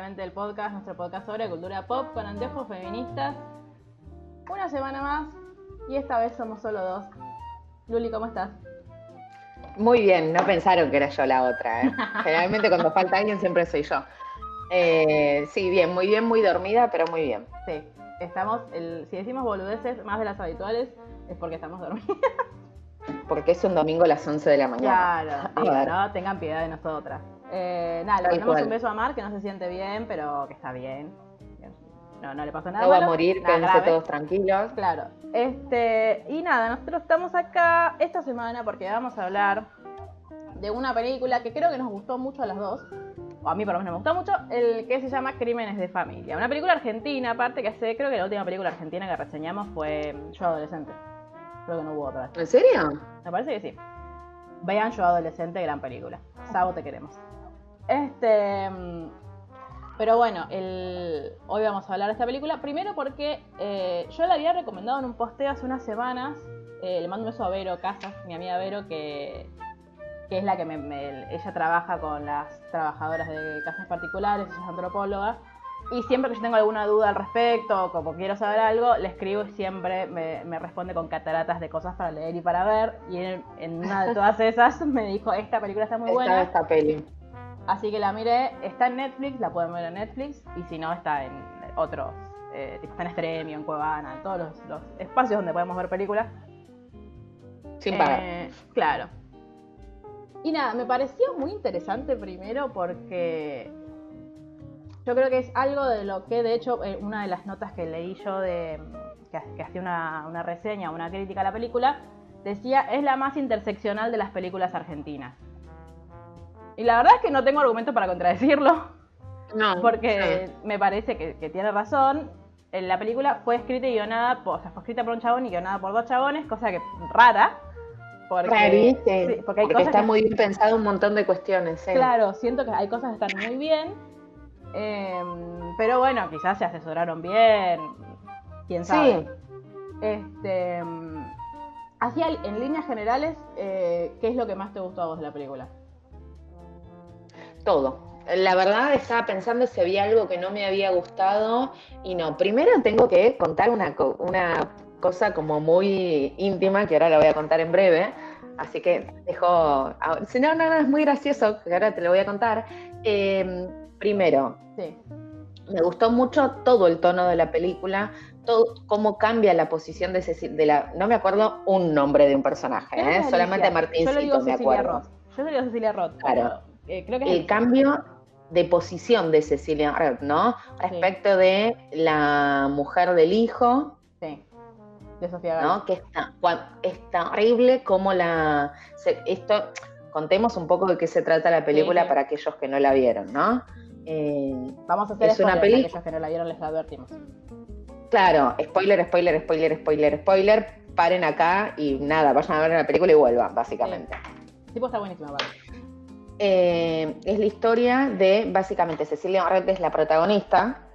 Literalmente el Podcast, nuestro podcast sobre cultura pop con anteojos feministas. Una semana más y esta vez somos solo dos. Luli, ¿cómo estás? Muy bien, no pensaron que era yo la otra. ¿eh? Generalmente cuando falta alguien siempre soy yo. Eh, sí, bien, muy bien, muy dormida, pero muy bien. Sí, estamos, el- si decimos boludeces más de las habituales es porque estamos dormidos. Porque es un domingo a las 11 de la mañana. Claro, sí. ¿no? Tengan piedad de nosotras. Eh, nada, le Tal mandamos cual. un beso a Mar que no se siente bien, pero que está bien. No, no le pasó nada. No va a morir, quédense todos tranquilos. Claro. Este, y nada, nosotros estamos acá esta semana porque vamos a hablar de una película que creo que nos gustó mucho a las dos, o a mí por lo menos me gustó mucho, el que se llama Crímenes de Familia. Una película argentina, aparte que hace, creo que la última película argentina que reseñamos fue Yo Adolescente. Creo que no hubo otra. ¿En serio? Me parece que sí. Vean Yo Adolescente, gran película. Sabo, te queremos. Este. Pero bueno, el... hoy vamos a hablar de esta película. Primero porque eh, yo la había recomendado en un posteo hace unas semanas. Eh, le mando un beso a Vero Casas, mi amiga Vero, que, que es la que me, me- ella trabaja con las trabajadoras de casas particulares, ella es antropóloga. Y siempre que yo tengo alguna duda al respecto, o como quiero saber algo, le escribo y siempre me, me responde con cataratas de cosas para leer y para ver. Y en, en una de todas esas me dijo, esta película está muy buena. esta peli. Así que la miré, está en Netflix, la pueden ver en Netflix. Y si no, está en otros, eh, tipo está en Stremio, en Cuevana, en todos los, los espacios donde podemos ver películas. Sin pagar. Eh, claro. Y nada, me pareció muy interesante primero porque yo creo que es algo de lo que, de hecho, eh, una de las notas que leí yo de que, que hacía una, una reseña, una crítica a la película, decía es la más interseccional de las películas argentinas. Y la verdad es que no tengo argumentos para contradecirlo, No, porque me parece que, que tiene razón. Eh, La película fue escrita y guionada, por, o sea, fue escrita por un chabón y guionada por dos chabones, cosa que rara. Porque, Rariste. sí, porque hay porque cosas está que- muy bien pensado un montón de cuestiones. Claro, siento que hay cosas que están muy bien. em, pero bueno, quizás se asesoraron bien. Quién sabe. Sí. Este. em, Así al- en líneas generales, eh, ¿qué es lo que más te gustó a vos de la película? Todo. La verdad estaba pensando si había algo que no me había gustado y no. Primero tengo que contar una, una cosa como muy íntima que ahora la voy a contar en breve. Así que dejo... Si no, no, no, es muy gracioso, que ahora te lo voy a contar. Eh, primero, Sí. me gustó mucho todo el tono de la película, todo, cómo cambia la posición de Cecilia, de la, no me acuerdo un nombre de un personaje, ¿eh? solamente Alicia. Martincito Yo le digo me Cecilia acuerdo. Roth. Yo le digo Cecilia Roth. Claro. Eh, creo que es el cambio de posición de Cecilia Roth, ¿no? Respecto de la mujer del hijo, Sí. De Sofía. ¿no? Que está, es terrible como la... esto, contemos un poco de qué se trata la película sí. para aquellos que no la vieron, ¿no? Eh, Vamos a hacer es una peli- aquellos que no la vieron les advertimos. claro, spoiler, spoiler, spoiler, spoiler, spoiler, paren acá y nada, vayan a ver la película y vuelvan, básicamente. Tipo está buenísima, vale. Eh, es la historia de, básicamente, Cecilia Moret es la protagonista,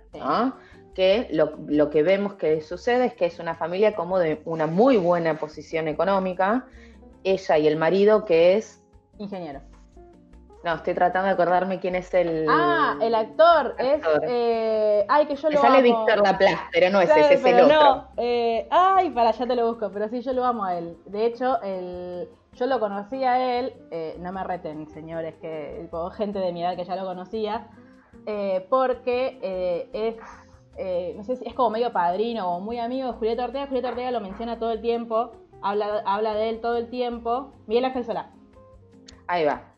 que lo, lo que vemos que sucede es que es una familia como de una muy buena posición económica, ella y el marido que es, Ingeniero. No, estoy tratando de acordarme quién es el... Ah, el actor, actor. es. Eh, ay, que yo Me lo sale amo. Víctor Laplace, pero no es ese, es el otro. no. eh, ay, para allá te lo busco, pero sí, yo lo amo a él. De hecho, el, yo lo conocí a él, eh, no me reten, señores, que gente de mi edad que ya lo conocía, eh, porque eh, es. no sé si es como medio padrino o muy amigo de Julieta Ortega. Julieta Ortega lo menciona todo el tiempo, habla, habla de él todo el tiempo. Miguel Ángel Solá. Ahí va.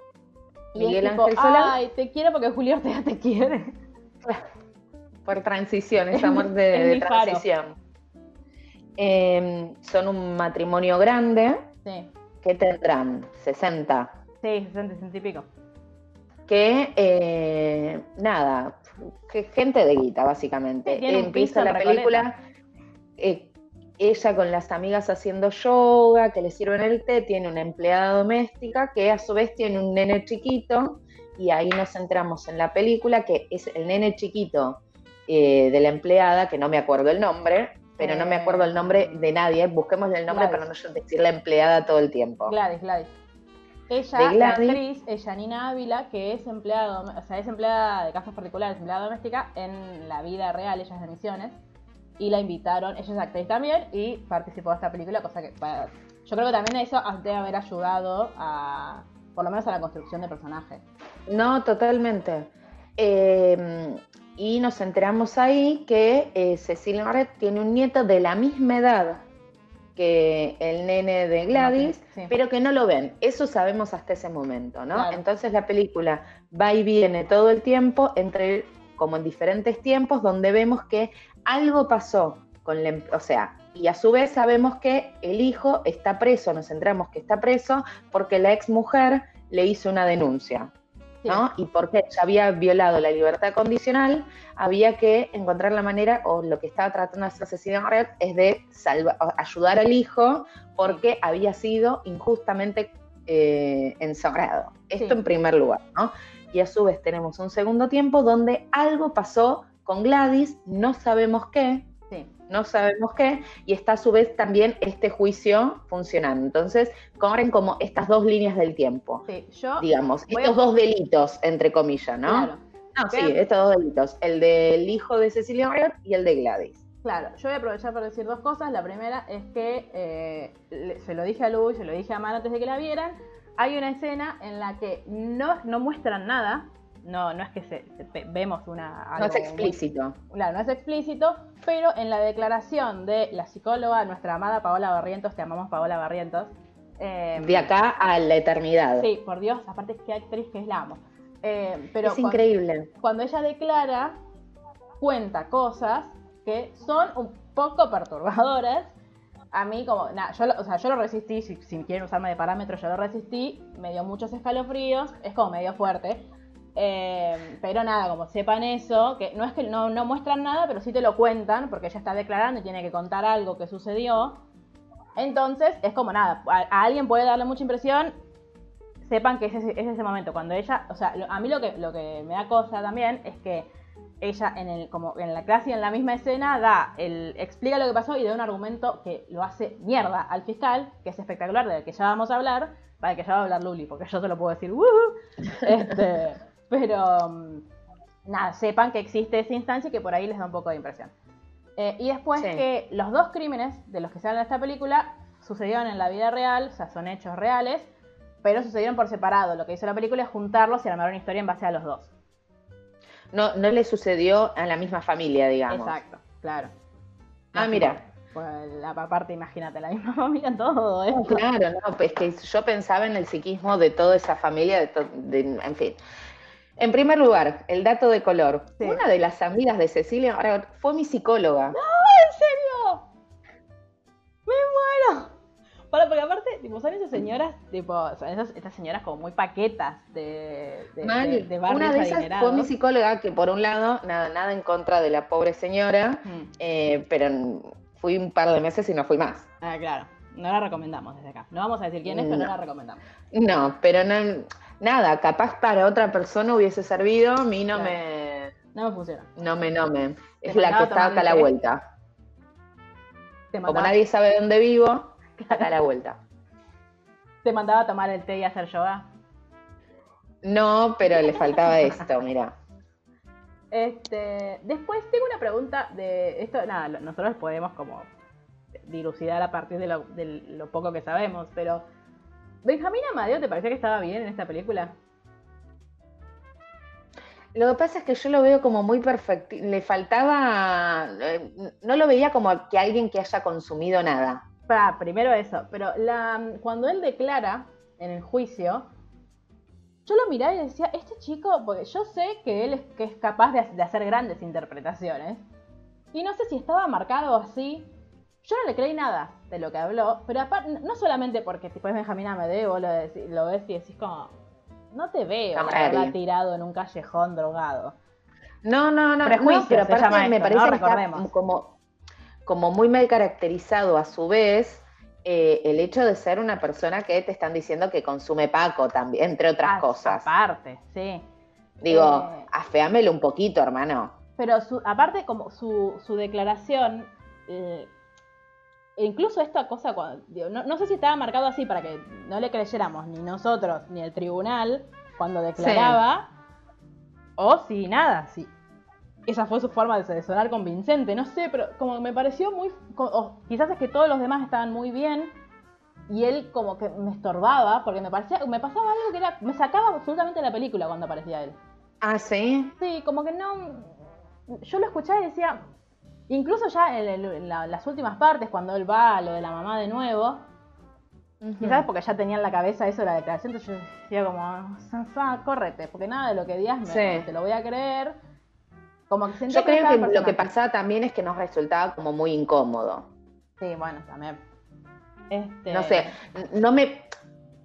Y es Miguel tipo, Ángel Solá. Ay, te quiero porque Julio Ortega te quiere. Por transición, es amor de, transición. Eh, son un matrimonio grande, Sí. ¿Qué tendrán? 60. Sí, 60, 60 y pico. Que, eh, nada, que gente de guita, básicamente. Sí, Empieza la película, eh, ella con las amigas haciendo yoga, que le sirven el té, tiene una empleada doméstica que a su vez tiene un nene chiquito, y ahí nos centramos en la película, que es el nene chiquito eh, de la empleada, que no me acuerdo el nombre, pero no me acuerdo el nombre de nadie, busquémosle el nombre Gladys. para no decir la empleada todo el tiempo. Gladys, Gladys. Ella, De la actriz, es Janina Ávila, que es empleada, o sea, es empleada de casas particulares, empleada doméstica en la vida real, ella es de Misiones, y la invitaron, ella es actriz también, y participó de esta película, cosa que para- yo creo que también eso debe haber ayudado a, por lo menos a la construcción de personaje. No, totalmente. Eh, y nos enteramos ahí que eh, Cecilia Moret tiene un nieto de la misma edad que el nene de Gladys, Sí. pero que no lo ven. Eso sabemos hasta ese momento, ¿no? Claro. Entonces la película va y viene todo el tiempo, entre como en diferentes tiempos, donde vemos que algo pasó con la, em- o sea, y a su vez sabemos que el hijo está preso, nos centramos que está preso porque la ex mujer le hizo una denuncia. Sí. ¿no? Y porque ella había violado la libertad condicional, había que encontrar la manera, o lo que estaba tratando de hacer Cecilia Moret, es de salva- ayudar al hijo porque había sido injustamente eh. Esto Sí. en primer lugar, ¿no? Y a su vez tenemos un segundo tiempo donde algo pasó con Gladys, no sabemos qué, Sí. no sabemos qué, y está a su vez también este juicio funcionando. Entonces, corren como estas dos líneas del tiempo Sí, yo. digamos, estos a- dos delitos, entre comillas, ¿no? Claro. No, sí, estos dos delitos, el del hijo de Cecilia Morgan y el de Gladys. Claro, yo voy a aprovechar para decir dos cosas. La primera es que eh, se lo dije a Lu, se lo dije a Mano antes de que la vieran. Hay una escena en la que no, no muestran nada. No, no es que se, se- ve- vemos una. No es explícito. claro, no es explícito, pero en la declaración de la psicóloga, nuestra amada Paola Barrientos, te amamos Paola Barrientos. eh, De acá a la eternidad. Sí, por Dios, aparte qué actriz que es la amo. Eh, pero es increíble. cuando ella declara, cuenta cosas que son un poco perturbadoras. A mí, como, nada, yo, o sea, yo lo resistí, si, si quieren usarme de parámetro, yo lo resistí, me dio muchos escalofríos, es como medio fuerte. Eh, pero nada, como sepan eso, que no es que no, no muestran nada, pero sí te lo cuentan, porque ella está declarando y tiene que contar algo que sucedió. Entonces, es como nada, a, alguien puede darle mucha impresión, sepan que es ese, es ese momento, cuando ella, o sea, a mí lo que, lo que me da cosa también es que ella en el, como en la clase y en la misma escena da el, explica lo que pasó y da un argumento que lo hace mierda al fiscal, que es espectacular, del que ya vamos a hablar, para el que ya va a hablar Luli, porque yo se lo puedo decir, "Woohoo". este, pero mm, nada, sepan que existe esa instancia y que por ahí les da un poco de impresión. Eh, y después Sí. que los dos crímenes de los que se habla en esta película sucedieron en la vida real, o sea, son hechos reales, pero sucedieron por separado. Lo que hizo la película es juntarlos y armar una historia en base a los dos. No, no le sucedió a la misma familia, digamos. Exacto, claro. Ah, No, mira. Pues la aparte, imagínate, la misma familia en todo No, esto. claro, no, pues que yo pensaba en el psiquismo de toda esa familia, de to- de- en fin. En primer lugar, el dato de color. Sí. Una de las amigas de Cecilia fue mi psicóloga. ¿En Para, porque aparte, tipo, son esas señoras, tipo, son esas, estas señoras como muy paquetas de, de, Mal. de- Una de esas fue mi psicóloga, que por un lado, nada, nada en contra de la pobre señora, Mm. eh, pero fui un par de meses y no fui más. Ah, claro. No la recomendamos desde acá. No vamos a decir quién es, pero no No. la recomendamos. No, pero no, nada, capaz para otra persona hubiese servido, a mí no Claro. me, No me funciona. no me, no me. Es la que está acá a la vuelta. Como nadie sabe dónde vivo, acá a la vuelta. te mandaba a tomar el té y hacer yoga. No, pero le faltaba esto, mira. Este, después tengo una pregunta de esto, nada, nosotros podemos como dilucidar a partir de lo, de lo poco que sabemos, pero Benjamín Amadeo, ¿te pareció que estaba bien en esta película? Lo que pasa es que yo lo veo como muy perfecto. Le faltaba. eh, no lo veía como que alguien que haya consumido nada. Primero eso, pero la, cuando él declara en el juicio, yo lo miraba y decía, este chico, porque yo sé que él es, que es capaz de, de hacer grandes interpretaciones, y no sé si estaba marcado así. Yo no le creí nada de lo que habló, pero aparte, no solamente porque es Benjamín Amadeo, vos lo, lo ves y decís como, no te veo haberla tirado en un callejón drogado. No, no, no, Prejuicios no, pero se aparte llama me esto, parece ¿no? que está Recordemos. como, como muy mal caracterizado a su vez eh, el hecho de ser una persona que te están diciendo que consume Paco también, entre otras Ah, cosas. Aparte, sí. Digo, Eh. afeámelo un poquito, hermano. Pero su, aparte, como su, su declaración, eh, incluso esta cosa, cuando- digo, no, no sé si estaba marcado así para que no le creyéramos ni nosotros ni el tribunal cuando declaraba, o si nada, si esa fue su forma de, sonar convincente, no sé, pero como me pareció muy, o quizás es que todos los demás estaban muy bien y él como que me estorbaba porque me parecía, me pasaba algo que era, me sacaba absolutamente de la película cuando aparecía él. Ah, sí. Sí, como que no. Yo lo escuchaba y decía. Incluso ya en, el- en la- las últimas partes, cuando él va a lo de la mamá de nuevo, quizás porque ya tenía en la cabeza eso de la declaración, entonces yo decía como, Sansa, córrete, porque nada de lo que digas me, Sí. te lo voy a creer. Como que Yo creo que lo que pasaba también es que nos resultaba como muy incómodo. Sí, bueno, también. Este, No sé, no me,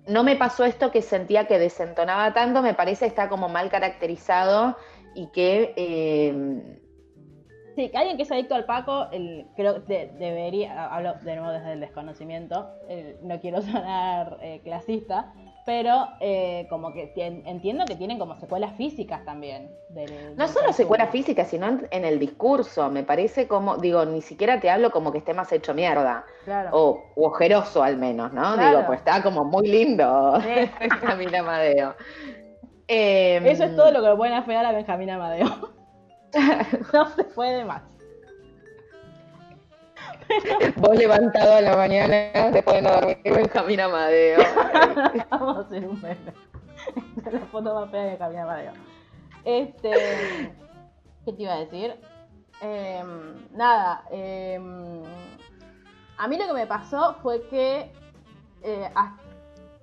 no me pasó esto que sentía que desentonaba tanto, me parece que está como mal caracterizado y que eh, Sí, que alguien que es adicto al Paco, el, creo que de- debería, hablo de nuevo desde el desconocimiento, el- no quiero sonar eh, clasista, pero eh, como que tien- entiendo que tienen como secuelas físicas también. Del, no solo consumo. secuela física, sino en, en el discurso, me parece como, digo, ni siquiera te hablo como que esté más hecho mierda, Claro. o ojeroso al menos, ¿no? Claro. Digo, pues está como muy lindo Sí. Benjamín Amadeo. Em, Eso es todo lo que le pueden afear a Benjamín Amadeo. no se puede más. Vos levantado a la mañana después de no dormir, Benjamín Amadeo. Vamos a hacer un meme. Esta es la foto más fea de Benjamín Amadeo. Este. ¿Qué te iba a decir? Em, nada. em, a mí lo que me pasó fue que. eh,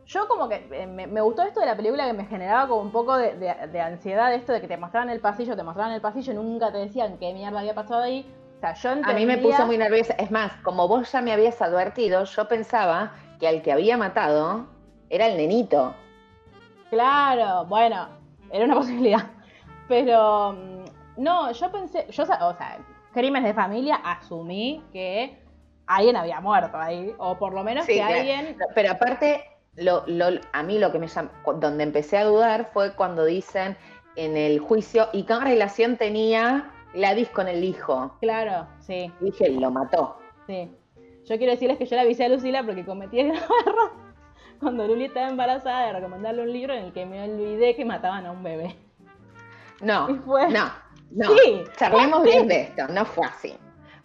yo como que eh, me, me gustó esto de la película que me generaba como un poco de, de- de ansiedad esto de que te mostraban el pasillo, te mostraban el pasillo y nunca te decían qué mierda había pasado ahí. O sea, yo A mí me puso muy nerviosa. Es más, como vos ya me habías advertido, yo pensaba que al que había matado era el nenito. Claro, bueno, era una posibilidad. Pero mm, no, yo pensé, yo, o sea, crímenes de familia, asumí que alguien había muerto ahí, o por lo menos Sí, que claro. alguien... Pero aparte, lo, lo- a mí lo que me llam- cu- donde empecé a dudar fue cuando dicen en el juicio, ¿y qué relación tenía Gladys con el hijo? Claro, sí, Dije, lo mató. sí. Yo quiero decirles que yo le avisé a Lucila porque cometí el error cuando Luli estaba embarazada de recomendarle un libro en el que me olvidé que mataban a un bebé. No, Y fue- no, no. Sí, Charlemos bien de esto, no fue así.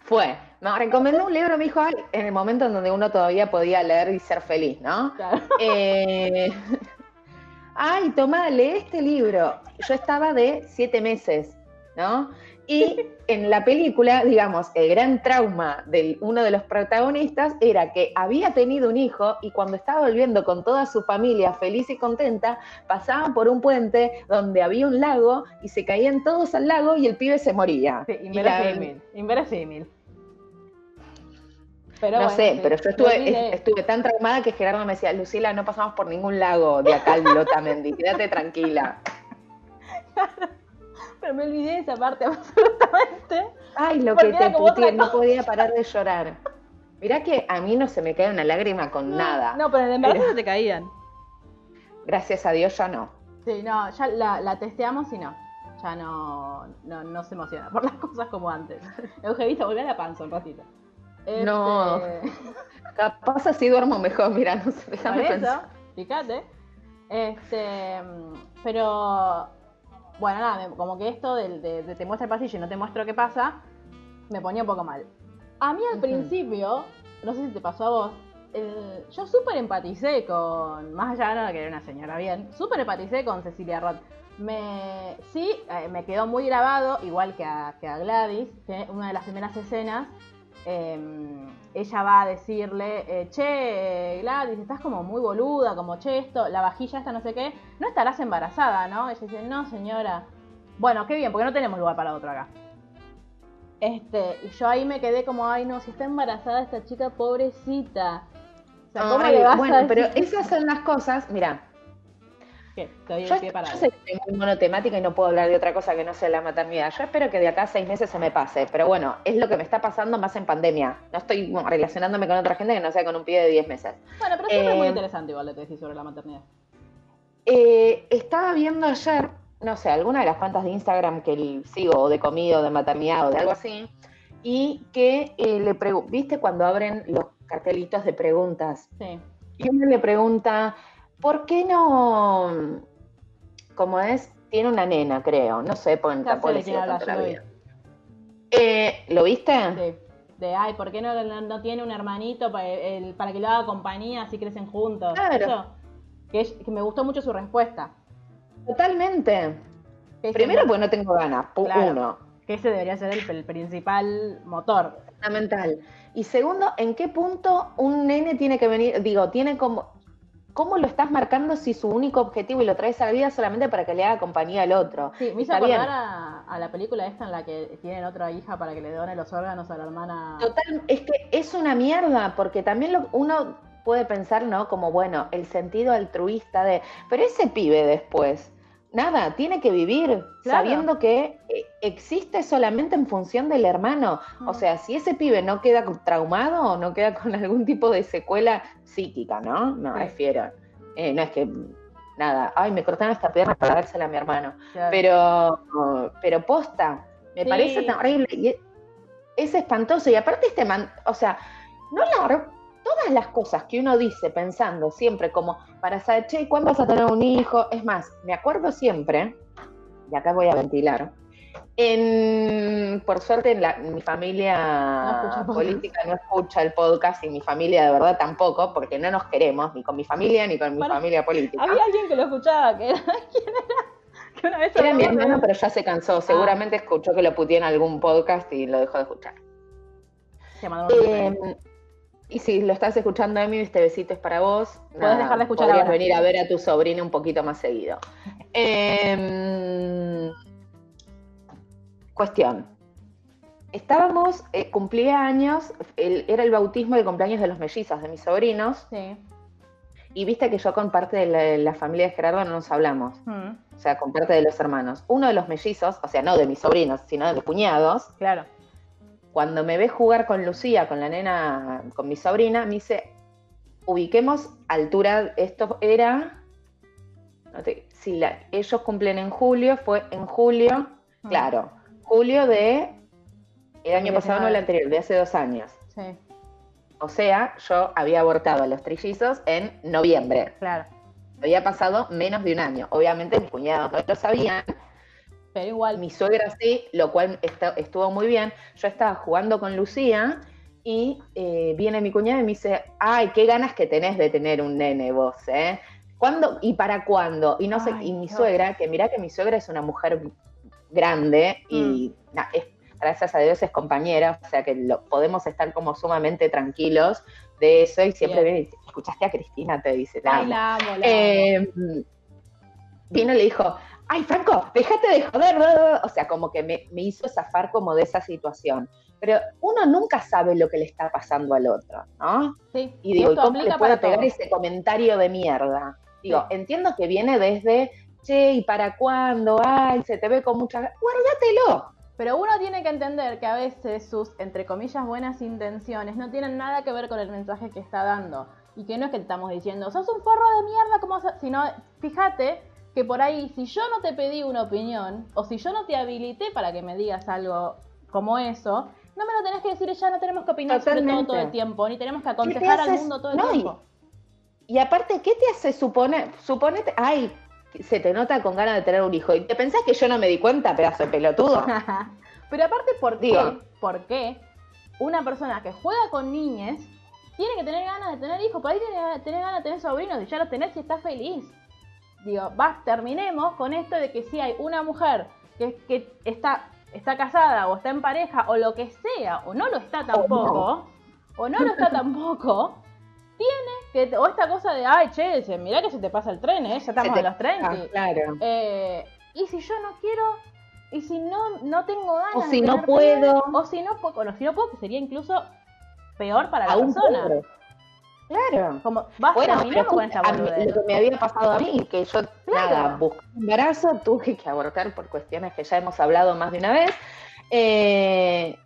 Fue, me recomendó un libro, me dijo, en el momento en donde uno todavía podía leer y ser feliz, ¿no? Claro. Eh, Ay, tomá, lee este libro. Yo estaba de siete meses, ¿no? Y en la película, digamos, el gran trauma de uno de los protagonistas era que había tenido un hijo y cuando estaba volviendo con toda su familia feliz y contenta, pasaban por un puente donde había un lago y se caían todos al lago y el pibe se moría. Sí, inverosímil, inverosímil. Pero no bueno, sé, sí, pero yo estuve tan traumada que Gerardo me decía, Lucila, no pasamos por ningún lago de acá al Lotamendi, quédate tranquila. Pero me olvidé de esa parte absolutamente. Ay, lo que te puteé, no podía parar de llorar. Mirá que a mí no se me cae una lágrima con nada. No, pero en el embarazo Pero- se te caían. Gracias a Dios ya no. Sí, no, ya la, la testeamos y no. Ya no, no, no se emociona por las cosas como antes. Eugenita, volví a la panza un ratito. No. Este, Capaz así duermo mejor, mira, no sé, déjame eso, pensar. fíjate. Este, pero bueno, nada, como que esto del- de, de te muestra el pasillo y no te muestro qué pasa, me ponía un poco mal. A mí al Ujú. principio, no sé si te pasó a vos, el- yo súper empaticé con, más allá de que era una señora bien, súper empaticé con Cecilia Roth. Me, sí, eh, me quedó muy grabado, igual que a, que a Gladys, que una de las primeras escenas eh, ella va a decirle, eh, che, Gladys, estás como muy boluda, como che, esto, la vajilla esta, no sé qué, no estarás embarazada, ¿no? Ella dice, no, señora. Bueno, qué bien, porque no tenemos lugar para otro acá. Este, y yo ahí me quedé como, ay no, si está embarazada esta chica, pobrecita. O sea, ¿cómo Ay, le vas bueno, a pero esas son las cosas, mira, Yo, pie para yo sé que soy monotemática y no puedo hablar de otra cosa que no sea la maternidad. Yo espero que de acá a seis meses se me pase, pero bueno, es lo que me está pasando más en pandemia. No estoy bueno, relacionándome con otra gente que no sea con un pibe de 10 meses. Bueno, pero siempre es muy Eh, interesante igual lo que decís sobre la maternidad. Eh, estaba viendo ayer, no sé, alguna de las cuentas de Instagram que sigo, o de comida, o de maternidad, o de algo así, y que eh, le pregunté, ¿viste cuando abren los cartelitos de preguntas? Sí. Y uno le pregunta, ¿por qué no, como es, tiene una nena, creo, no sé, Ya tampoco le sigo tanto la lo vida. Eh, ¿Lo viste? De, de, ay, ¿por qué no, no, no tiene un hermanito para, el- para que le haga compañía así crecen juntos? Claro. Eso, que, me gustó mucho su respuesta. Totalmente. Primero porque no tengo ganas, Claro. uno. que ese debería ser el, el principal motor. Fundamental. Y segundo, ¿en qué punto un nene tiene que venir? Digo, tiene como. ¿Cómo lo estás marcando si su único objetivo y lo traes a la vida solamente para que le haga compañía al otro? Sí, me hizo acordar a, a la película esta en la que tienen otra hija para que le done los órganos a la hermana. Total, es que es una mierda, porque también lo- uno puede pensar, ¿no? Como, bueno, el sentido altruista de. Pero ese pibe después, nada, tiene que vivir Claro. sabiendo que eh, existe solamente en función del hermano. O sea, si ese pibe no queda traumado o no queda con algún tipo de secuela psíquica, ¿no? Me refiero. Eh, no es que, nada, ay, me cortaron esta pierna para dársela a mi hermano. Claro. Pero, pero posta, me Sí. parece tan horrible. Y es, es espantoso. Y aparte este man, o sea, no la todas las cosas que uno dice pensando siempre como para saber, che, ¿cuándo vas a tener un hijo? Es más, me acuerdo siempre, y acá voy a ventilar, en, por suerte en, la- mi familia No política no escucha el podcast y mi familia de verdad tampoco, porque no nos queremos, ni con mi familia ni con mi familia política. Había alguien que lo escuchaba, que era. ¿Quién era? Que una vez Era mi hermano, pero ya se cansó. Seguramente escuchó que lo puteé en algún podcast y lo dejó de escuchar. Un mensaje. Eh, y si lo estás escuchando, Emi, este besito es para vos. Podés dejar de escuchar podrías ahora. venir a ver a tu sobrina un poquito más seguido. Eh, cuestión. Estábamos, eh, cumplía años, el- era el bautismo y el cumpleaños de los mellizos, de mis sobrinos, Sí. y viste que yo con parte de la, la familia de Gerardo no nos hablamos, Mm, o sea, con parte de los hermanos. Uno de los mellizos, o sea, no de mis sobrinos, sino de mis cuñados, claro. Cuando me ve jugar con Lucía, con la nena, con mi sobrina, me dice, ubiquemos altura, esto era, no te- si la- ellos cumplen en julio, fue en julio, Mm, claro, julio de el año pasado, no el 2019. anterior, de hace dos años. Sí, O sea, yo había abortado a los trillizos en noviembre. claro. Había pasado menos de un año. Obviamente mis cuñados no lo sabían, Pero igual. mi suegra sí, lo cual estuvo muy bien. Yo estaba jugando con Lucía y eh, viene mi cuñada y me dice, ay, qué ganas que tenés de tener un nene vos, ¿eh? ¿Cuándo y para cuándo? Y no sé, Ay, y mi Dios. suegra, que mirá que mi suegra es una mujer grande y Mm. na, es- gracias a Dios es compañera, o sea que lo- podemos estar como sumamente tranquilos de eso y siempre Bien. viene y ¿escuchaste a Cristina? Te dice, la Ay, amo". la amo, la amo. Eh, vino y le dijo, ay Franco, déjate de joder, bla, bla, bla". o sea, como que me, me hizo zafar como de esa situación. Pero uno nunca sabe lo que le está pasando al otro, ¿no? Sí, Y digo, ¿y cómo le para pegar todo. ese comentario de mierda? Digo, Sí. entiendo que viene desde, che, ¿y para cuándo? Ay, se te ve con mucha... Guárdatelo. Pero uno tiene que entender que a veces sus, entre comillas, buenas intenciones no tienen nada que ver con el mensaje que está dando. Y que no es que estamos diciendo, sos un forro de mierda, como sino fíjate que por ahí, si yo no te pedí una opinión, o si yo no te habilité para que me digas algo como eso, no me lo tenés que decir ya, no tenemos que opinar sobre todo Totalmente. todo el tiempo, ni tenemos que aconsejar al mundo todo el No, y- tiempo. Y aparte, ¿qué te hace suponer? Suponete, ay, se te nota con ganas de tener un hijo. ¿Y te pensás que yo no me di cuenta, pedazo de pelotudo? Pero aparte, ¿por qué? Digo. ¿Por qué una persona que juega con niñes tiene que tener ganas de tener hijos? Por ahí tiene que tener ganas de tener sobrinos y ya los tenés y estás feliz. Digo, vas, terminemos con esto de que si hay una mujer que, que está, está casada o está en pareja o lo que sea, o no lo está tampoco, o no lo está tampoco, tiene que, o esta cosa de, ay, che, mirá que se te pasa el tren, ¿eh? Ya estamos te- en los Ah, trenes. claro. Eh, y si yo no quiero, Y si no, no tengo ganas. O de si no puedo. O si no puedo, o si no puedo, que sería incluso peor para la Aún persona. Claro. Como, basta, Bueno, pero con esta a mí- lo que me había pasado a mí, que yo, Claro. nada, busqué embarazo, tuve que abortar por cuestiones que ya hemos hablado más de una vez. Eh,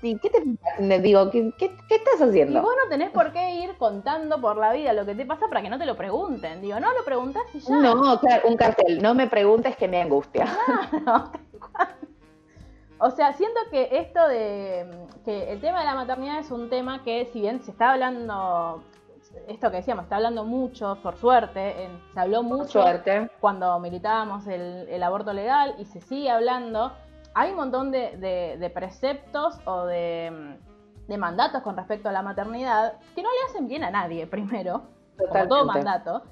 sí. ¿Qué te digo? ¿qué, qué, qué estás Y haciendo? vos no tenés por qué ir contando por la vida lo que te pasa para que no te lo pregunten. Digo, no lo preguntás y ya. No, claro, un cartel. No me preguntes que me angustia. Cual. O sea, siento que esto de que el tema de la maternidad es un tema que si bien se está hablando, esto que decíamos, está hablando mucho, por suerte, en- se habló mucho Suerte. cuando militábamos el, el aborto legal y se sigue hablando, hay un montón de, de- de preceptos o de, de mandatos con respecto a la maternidad que no le hacen bien a nadie, primero, como todo Totalmente. mandato.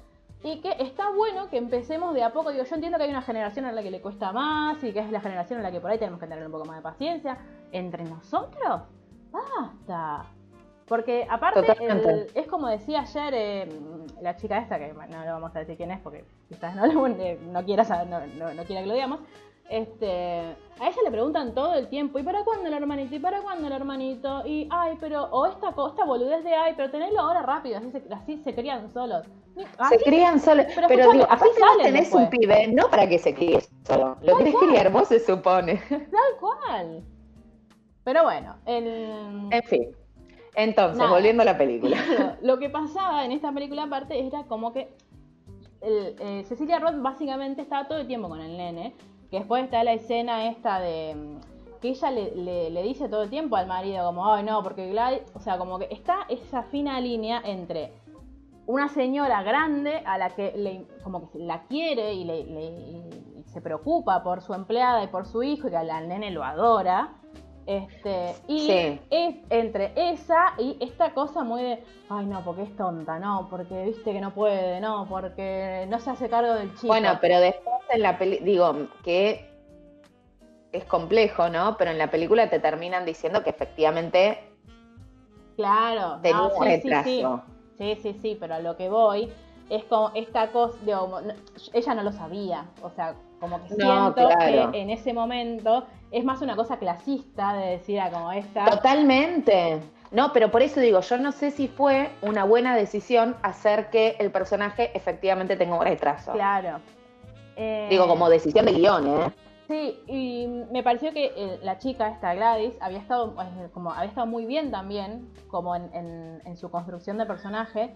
Y que está bueno que empecemos de a poco. Digo, yo entiendo que hay una generación en la que le cuesta más y que es la generación en la que por ahí tenemos que tener un poco más de paciencia. Entre nosotros, basta. Porque aparte, el- es como decía ayer eh, la chica esta, que no le vamos a decir quién es porque quizás no, no, quiera, saber- no, no- no quiera que lo digamos. Este, a ella le preguntan todo el tiempo, ¿y para cuándo el hermanito? ¿Y para cuándo el hermanito? Y, ay, pero, o esta, esta boludez de, ay, pero tenelo ahora rápido, así se, así se crían solos. Se Así crían solos. pero Pero, digo, aparte vos tenés después. un pibe, no para que se críe solo. Lo querés criar vos, se supone. Tal cual. Pero bueno, el... En fin. Entonces, Nada. volviendo a la película. Claro, lo que pasaba en esta película aparte era como que el, eh, Cecilia Roth básicamente estaba todo el tiempo con el nene, que después está la escena esta de mm, que ella le, le- dice todo el tiempo al marido como, ay no, porque Gladys, o sea, como que está esa fina línea entre una señora grande a la que como que la quiere y, le, le- y se preocupa por su empleada y por su hijo y que al nene lo adora. Este, y Sí. es entre esa y esta cosa muy de, ay no, porque es tonta, no, porque viste que no puede, no, porque no se hace cargo del chico. Bueno, pero después en la película, digo, que es complejo, ¿no? Pero en la película te terminan diciendo que efectivamente claro, tenía no, sí, sí, sí. retraso. Sí, sí, sí, pero a lo que voy es como esta cosa, digo, ella no lo sabía, o sea, como que No, siento claro. que en ese momento es más una cosa clasista de decir a como esta. Totalmente. No, pero por eso digo, yo no sé si fue una buena decisión hacer que el personaje efectivamente tenga un retraso. Claro. Eh, Digo, como decisión de guion, ¿eh? Sí, y me pareció que eh, la chica, esta Gladys, había estado, eh, como, había estado muy bien también, como en, en- en su construcción de personaje.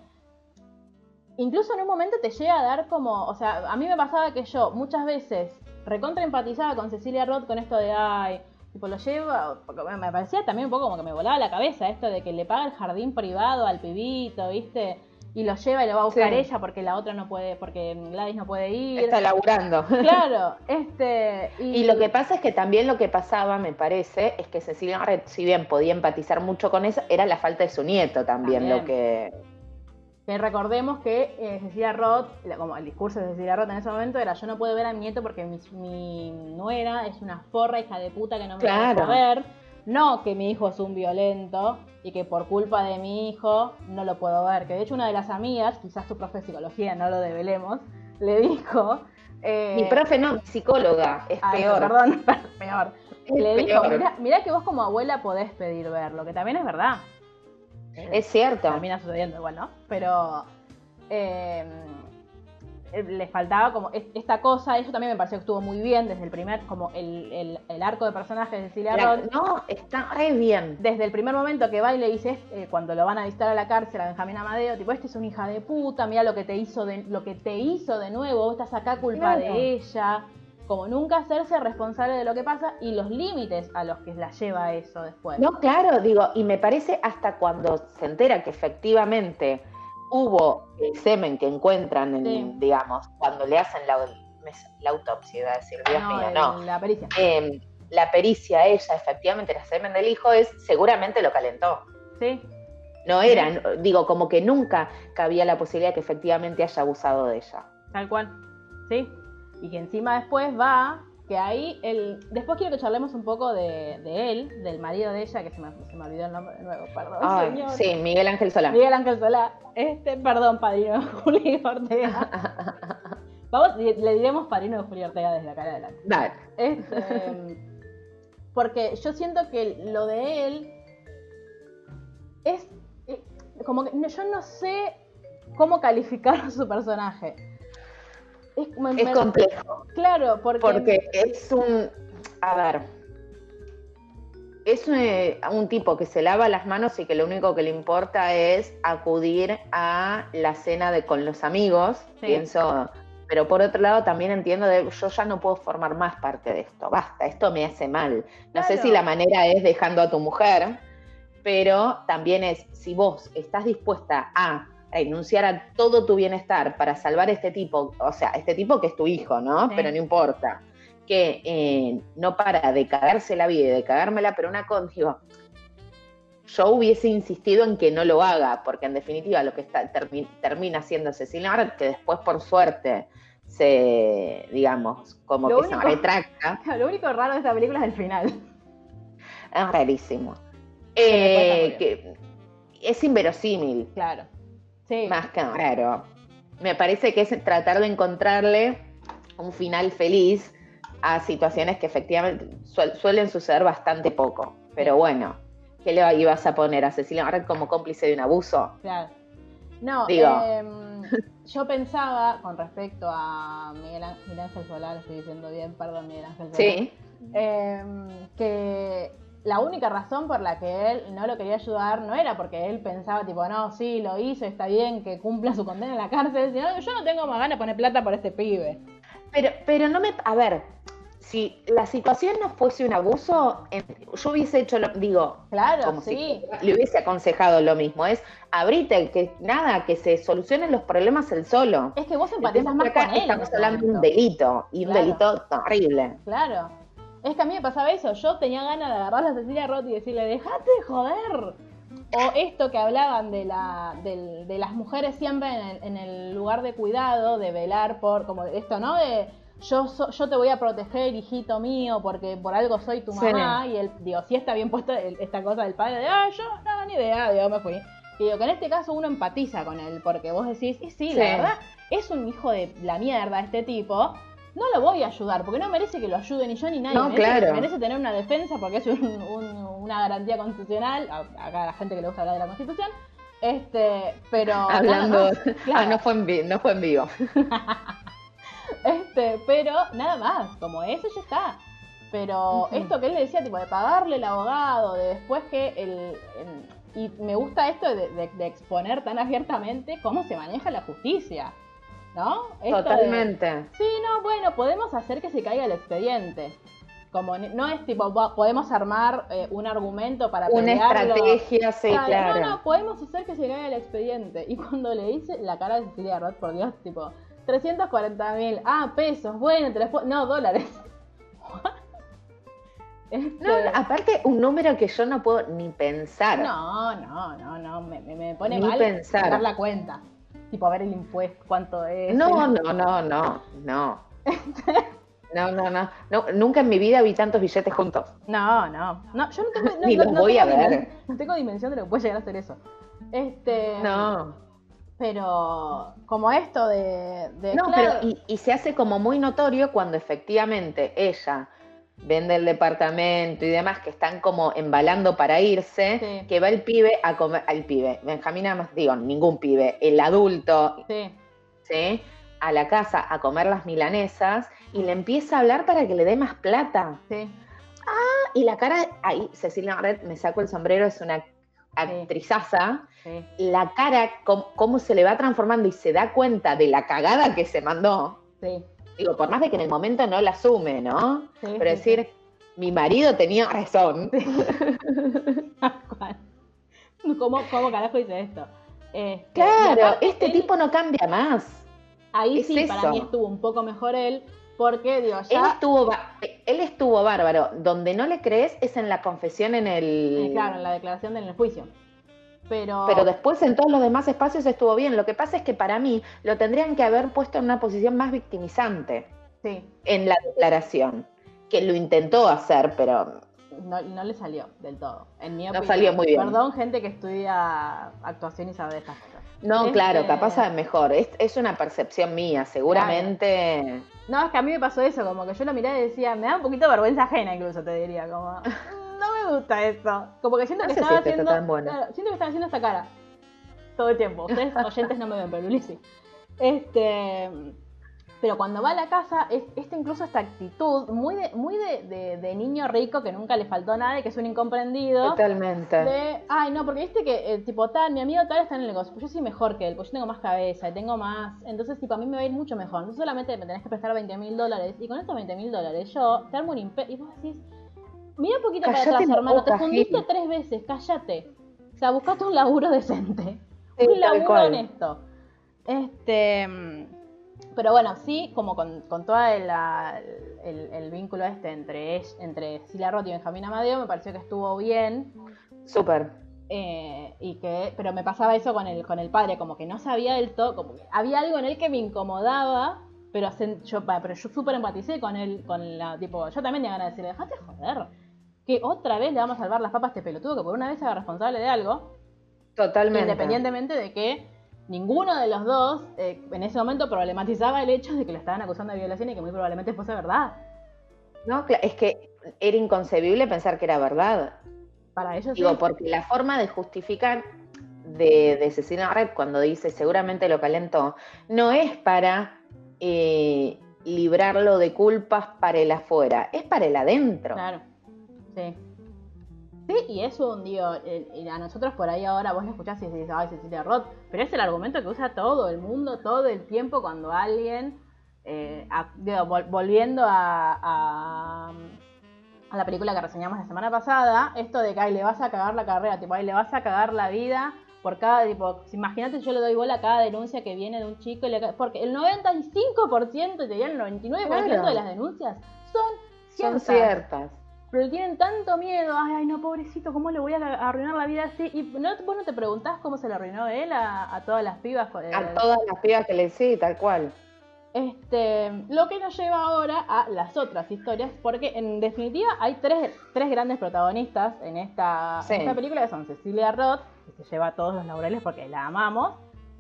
Incluso en un momento te llega a dar como, o sea, a mí me pasaba que yo muchas veces recontra empatizaba con Cecilia Roth con esto de, ay, tipo lo lleva, me- parecía también un poco como que me volaba la cabeza esto de que le paga el jardín privado al pibito, ¿viste? Y lo lleva y lo va a buscar Sí. ella porque la otra no puede, porque Gladys no puede ir. Está laburando. Claro, este. Y, Y lo que pasa es que también lo que pasaba, me parece, es que Cecilia Red, si bien podía empatizar mucho con eso, era la falta de su nieto también, También. lo que... que recordemos que eh, Cecilia Roth, como el discurso de Cecilia Roth en ese momento era: Yo no puedo ver a mi nieto porque mi, mi nuera es una forra hija de puta que no me Claro. deja ver. No que mi hijo es un violento y que por culpa de mi hijo no lo puedo ver. Que de hecho, una de las amigas, quizás tu profe de psicología, no lo develemos, le dijo. eh, Mi profe no, psicóloga, es peor. Perdón, peor. Es Le dijo: mirá, mirá que vos como abuela podés pedir verlo, que también es verdad. Es cierto. termina sucediendo igual, ¿no? Pero eh, eh, le faltaba como es- esta cosa, eso también me pareció que estuvo muy bien desde el primer, como el, el- el arco de personaje de Cecilia La- Roth. no, está re bien. Desde el primer momento que va y le dice, eh, cuando lo van a visitar a la cárcel a Benjamín Amadeo, tipo, este es una hija de puta, mira lo que te hizo de, lo que te hizo de nuevo, vos estás acá culpa Claro. de ella. Como nunca hacerse responsable de lo que pasa y los límites a los que la lleva eso después. No, claro, digo, y me parece hasta cuando se entera que efectivamente hubo el semen que encuentran, en, Sí. digamos, cuando le hacen la, la autopsia, iba a decir, Dios No, mío, el- no. La pericia. Eh, la pericia ella, efectivamente, el semen del hijo es, seguramente lo calentó. Sí, No era, digo, como que nunca cabía la posibilidad que efectivamente haya abusado de ella. Tal cual. ¿Sí? Y que encima después va, que ahí el. Después quiero que charlemos un poco de, de él, del marido de ella, que se me, se me olvidó el nombre de nuevo, perdón. Señor. sí, Miguel Ángel Solá. Miguel Ángel Solá. Este, perdón, padrino Juli Ortega. Vamos, le diremos padrino de Julio Ortega desde acá en adelante. Dale. Este, porque yo siento que lo de él es eh, como que yo no sé cómo calificar a su personaje. Es, me- Es me- complejo. claro, porque, Porque es un. A ver. Es un, un tipo que se lava las manos y que lo único que le importa es acudir a la cena de con los amigos, Sí. pienso. Pero por otro lado también entiendo de yo ya no puedo formar más parte de esto. Basta, esto me hace mal. No sé si la manera es dejando a tu mujer, pero también es si vos estás dispuesta a renunciar a todo tu bienestar para salvar a este tipo, o sea, este tipo que es tu hijo, ¿no? Sí. Pero no importa, que eh, no para de cagarse la vida y de cagármela, pero una digo, yo hubiese insistido en que no lo haga, porque en definitiva lo que está, termi- termina siendo Ahrat, que después por suerte se, digamos, como Lo que se retracta, lo único raro de esta película es el final. es rarísimo. Eh, que es inverosímil, Claro. Sí. más que raro. Me parece que es tratar de encontrarle un final feliz a situaciones que efectivamente suel- suelen suceder bastante poco. Pero bueno, ¿qué le ibas a poner a Cecilia Ahrat como cómplice de un abuso? Claro. No, Digo. em, yo pensaba con respecto a Miguel, Án- Miguel Ángel Solá, lo estoy diciendo bien, perdón Miguel Ángel Solá, Sí, em, que la única razón por la que él no lo quería ayudar no era porque él pensaba tipo, no, sí, lo hizo, está bien que cumpla su condena en la cárcel, sino yo no tengo más ganas de poner plata por este pibe. pero, pero no me... A ver, si la situación no fuese un abuso, en- yo hubiese hecho lo... Digo, Claro, como sí. si le hubiese aconsejado lo mismo. Es abrite, que nada, que se solucionen los problemas él solo. Es que vos empatizas más acá con él. estamos hablando de un delito, y un delito terrible. Claro. Es que a mí me pasaba eso. Yo tenía ganas de agarrar a Cecilia Roth y decirle, dejate de joder. O esto que hablaban de, la, de las mujeres siempre en el, en el lugar de cuidado, de velar por, como esto, ¿no? De yo, so- yo te voy a proteger, hijito mío, porque por algo soy tu Sí. mamá. Y el, digo, sí está bien puesta el- esta cosa del padre de, ah, yo no, ni idea, digo, me fui. Y digo que en este caso uno empatiza con él, porque vos decís, y sí, la verdad, es un hijo de la mierda este tipo. No lo voy a ayudar, porque no merece que lo ayude ni yo ni nadie. No, merece, claro. merece tener una defensa porque es un- un- una garantía constitucional. Acá la gente que le gusta hablar de la constitución. Este, pero. Hablando. más, claro. Ah, no fue, en no fue en vivo. Este, pero nada más, como eso ya está. Pero esto que él le decía, tipo, de pagarle el abogado, de después que el. el- y me gusta esto de, de- de exponer tan abiertamente cómo se maneja la justicia. ¿No? Esto de- Totalmente. Sí, no, bueno, podemos hacer que se caiga el expediente. Como no es tipo, "Va- podemos armar eh, un argumento para Una pelearlo". estrategia, sí, claro. No, no, podemos hacer que se caiga el expediente. Y cuando le hice la cara de Cecilia Roth, por Dios, tipo, 340 mil, ah, pesos, bueno, te los no, dólares. Este, No, aparte, un número que yo no puedo ni pensar. no, no, no, no, me, me- pone Ni mal pensar. la cuenta. Tipo, a ver el impuesto, cuánto es. No, no, no, no, no. No, no, no, no. Nunca en mi vida vi tantos billetes juntos. No, no, no, yo no tengo, no, Ni los voy tengo a ver. no tengo dimensión de lo que puede llegar a ser eso. Este, No. pero como esto de, de No, claro, pero y, y se hace como muy notorio cuando efectivamente ella vende el departamento y demás, que están como embalando para irse, Sí. que va el pibe a comer, al pibe, Benjamín nada más digo, ningún pibe, el adulto, sí, ¿sí? A la casa a comer las milanesas y le empieza a hablar para que le dé más plata. sí, Y la cara, ahí Cecilia Red, me saco el sombrero, es una actrizaza. sí, La cara, cómo, cómo se le va transformando y se da cuenta de la cagada que se mandó. sí, Digo, por más de que en el momento no la asume, ¿no? sí, Pero sí, decir, mi marido tenía razón. ¿Cómo, ¿Cómo carajo hice esto? Este, Claro, este él- tipo no cambia más. ahí es sí para mí estuvo un poco mejor él, porque digo, Él ya estuvo, ba- él estuvo bárbaro. Donde no le crees es en la confesión en el... eh, claro, en la declaración del juicio. Pero, Pero después en todos los demás espacios estuvo bien. Lo que pasa es que para mí lo tendrían que haber puesto en una posición más victimizante sí, en la declaración. Que lo intentó hacer, pero no, no le salió del todo, en mi No opinión. salió muy bien. Perdón, gente que estudia actuación y sabe de estas cosas. No, Este- claro, capaz sabe mejor. Es, es una percepción mía, seguramente. No, es que a mí me pasó eso, como que yo lo miraba y decía, me da un poquito de vergüenza ajena incluso, te diría, como, "Mm, no me gusta eso. Como que siento No que estaba si está haciendo, claro, siento que estaba haciendo esta cara todo el tiempo. Ustedes oyentes no me ven, pero sí. Este, pero cuando va a la casa, es, este incluso esta actitud muy de, muy de, de- de niño rico que nunca le faltó nada y que es un incomprendido. Totalmente. De, ay, no, porque viste que el tipo tal, mi amigo tal está en el negocio, pues yo soy mejor que él, pues yo tengo más cabeza y tengo más. Entonces, tipo, a mí me va a ir mucho mejor. No solamente me tenés que prestar 20 mil dólares y con estos 20 mil dólares yo te armo un imperio. Y vos decís, mira un poquito Callate para atrás, hermano, te fundiste tres veces, cállate. O sea, buscate un laburo decente. Sí, un laburo honesto. Este. Pero bueno, sí, como con, con todo el, el- el vínculo este entre, entre Cilia Roth y Benjamín Amadeo, me pareció que estuvo bien. Súper. Eh, y que, pero me pasaba eso con el, con el padre, como que no sabía del todo, como que había algo en él que me incomodaba, pero yo, pero yo súper empaticé con él, con la, tipo, yo también tenía ganas de decirle, dejate joder, que otra vez le vamos a salvar las papas a este pelotudo que por una vez se haga responsable de algo, Totalmente. independientemente de que ninguno de los dos eh, en ese momento problematizaba el hecho de que lo estaban acusando de violación y que muy probablemente fuese verdad. No, es que era inconcebible pensar que era verdad. Para ellos Digo, sí. porque la forma de justificar de, de Cecilia Red cuando dice seguramente lo calentó, no es para eh, librarlo de culpas para el afuera, es para el adentro. Claro, sí. Sí, y es un, digo, a nosotros por ahí ahora vos lo escuchás y decís, ay, Cecilia Roth, pero es el argumento que usa todo el mundo, todo el tiempo cuando alguien, eh, a- digo, vol- volviendo a, a, a la película que reseñamos la semana pasada, esto de que, ay, le vas a cagar la carrera, tipo, ay, le vas a cagar la vida por cada, tipo, imagínate yo le doy bola a cada denuncia que viene de un chico, y le porque el 95%, te diría el 99% Claro. de las denuncias son ciertas. Pero tienen tanto miedo, ay, ay, no, pobrecito, ¿cómo le voy a a arruinar la vida así? Y no, vos no te preguntás cómo se le arruinó él a, a todas las pibas. con- A todas las pibas que le sí, tal cual. Este, lo que nos lleva ahora a las otras historias, porque en definitiva hay tres, tres grandes protagonistas en esta, en Sí. esta película, que son Cecilia Roth, que se lleva todos los laureles porque la amamos,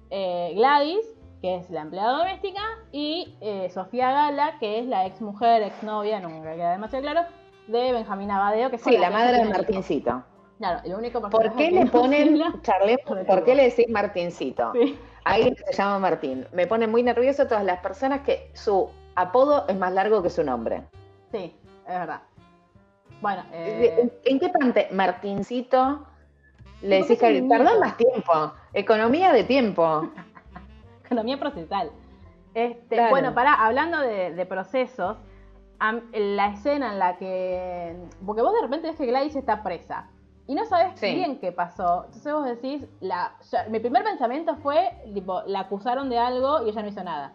eh, Gladys, que es la empleada doméstica, y eh, Sofía Gala, que es la ex mujer, ex novia, nunca queda demasiado claro, de Benjamín Abadeo, que es Sí, la madre de. Martincito. Claro, el único ¿Por qué le ponen, Sobre por qué le decís Martincito? Sí. Que se llama Martín. Me pone muy nervioso todas las personas que su apodo es más largo que su nombre. Sí, es verdad. Bueno, ¿En, eh, en qué parte, Martincito, le decís que niño. más tiempo? Economía de tiempo. economía procesal. Este, Claro. Bueno, para hablando de, de procesos, la escena en la que. Porque vos de repente ves que Gladys está presa y no sabes Sí. bien qué pasó. Entonces vos decís, la, mi primer pensamiento fue, tipo, la acusaron de algo y ella no hizo nada.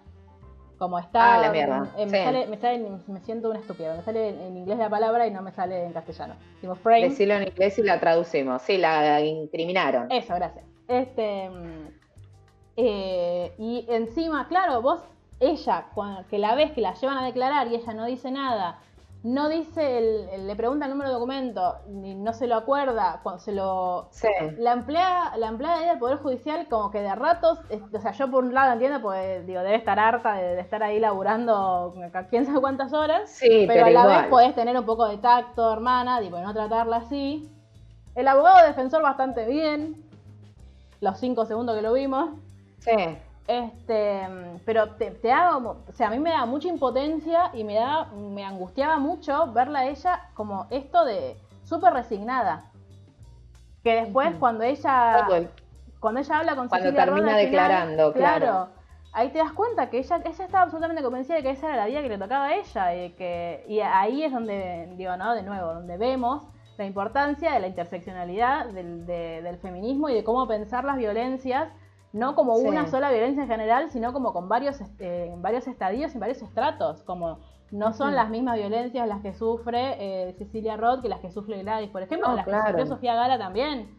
Como está. Ah, la mierda, eh, me, sale, me, sale- me siento una estúpida. Me sale en, inglés la palabra y no me sale en castellano. Tipo, frame. Decirlo en inglés y la traducimos. Sí, la incriminaron. Eso, gracias. Este. mm, eh, y encima, claro, vos, ella, que la ves que la llevan a declarar y ella no dice nada, no dice, el, el- le pregunta el número de documento, ni no se lo acuerda, cuando se lo. Sí. La empleada, la empleada del Poder Judicial, como que de ratos, es- o sea, yo por un lado entiendo, pues digo, debe estar harta de, de estar ahí laburando quién sabe cuántas horas. Sí, Pero pero, a la igual. vez podés tener un poco de tacto, hermana, tipo, no tratarla así. El abogado defensor bastante bien. Los cinco segundos que lo vimos. Sí. Este, pero te, te como- o sea, a mí me da mucha impotencia y me da, me angustiaba mucho verla a ella como esto de súper resignada. Que después Ujú. cuando ella, cuando ella habla con Cuando Cecilia termina Roth al final, declarando, claro. Ahí te das cuenta que ella, ella estaba absolutamente convencida de que esa era la vida que le tocaba a ella y que y ahí es donde, digo, ¿no? De nuevo, donde vemos la importancia de la interseccionalidad del, de- del feminismo y de cómo pensar las violencias, no como Sí. una sola violencia en general, sino como con varios, este, varios estadios y varios estratos, como no son las mismas violencias las que sufre eh, Cecilia Roth que las que sufre Gladys, por ejemplo, No, las claro. que sufrió Sofía Gala también.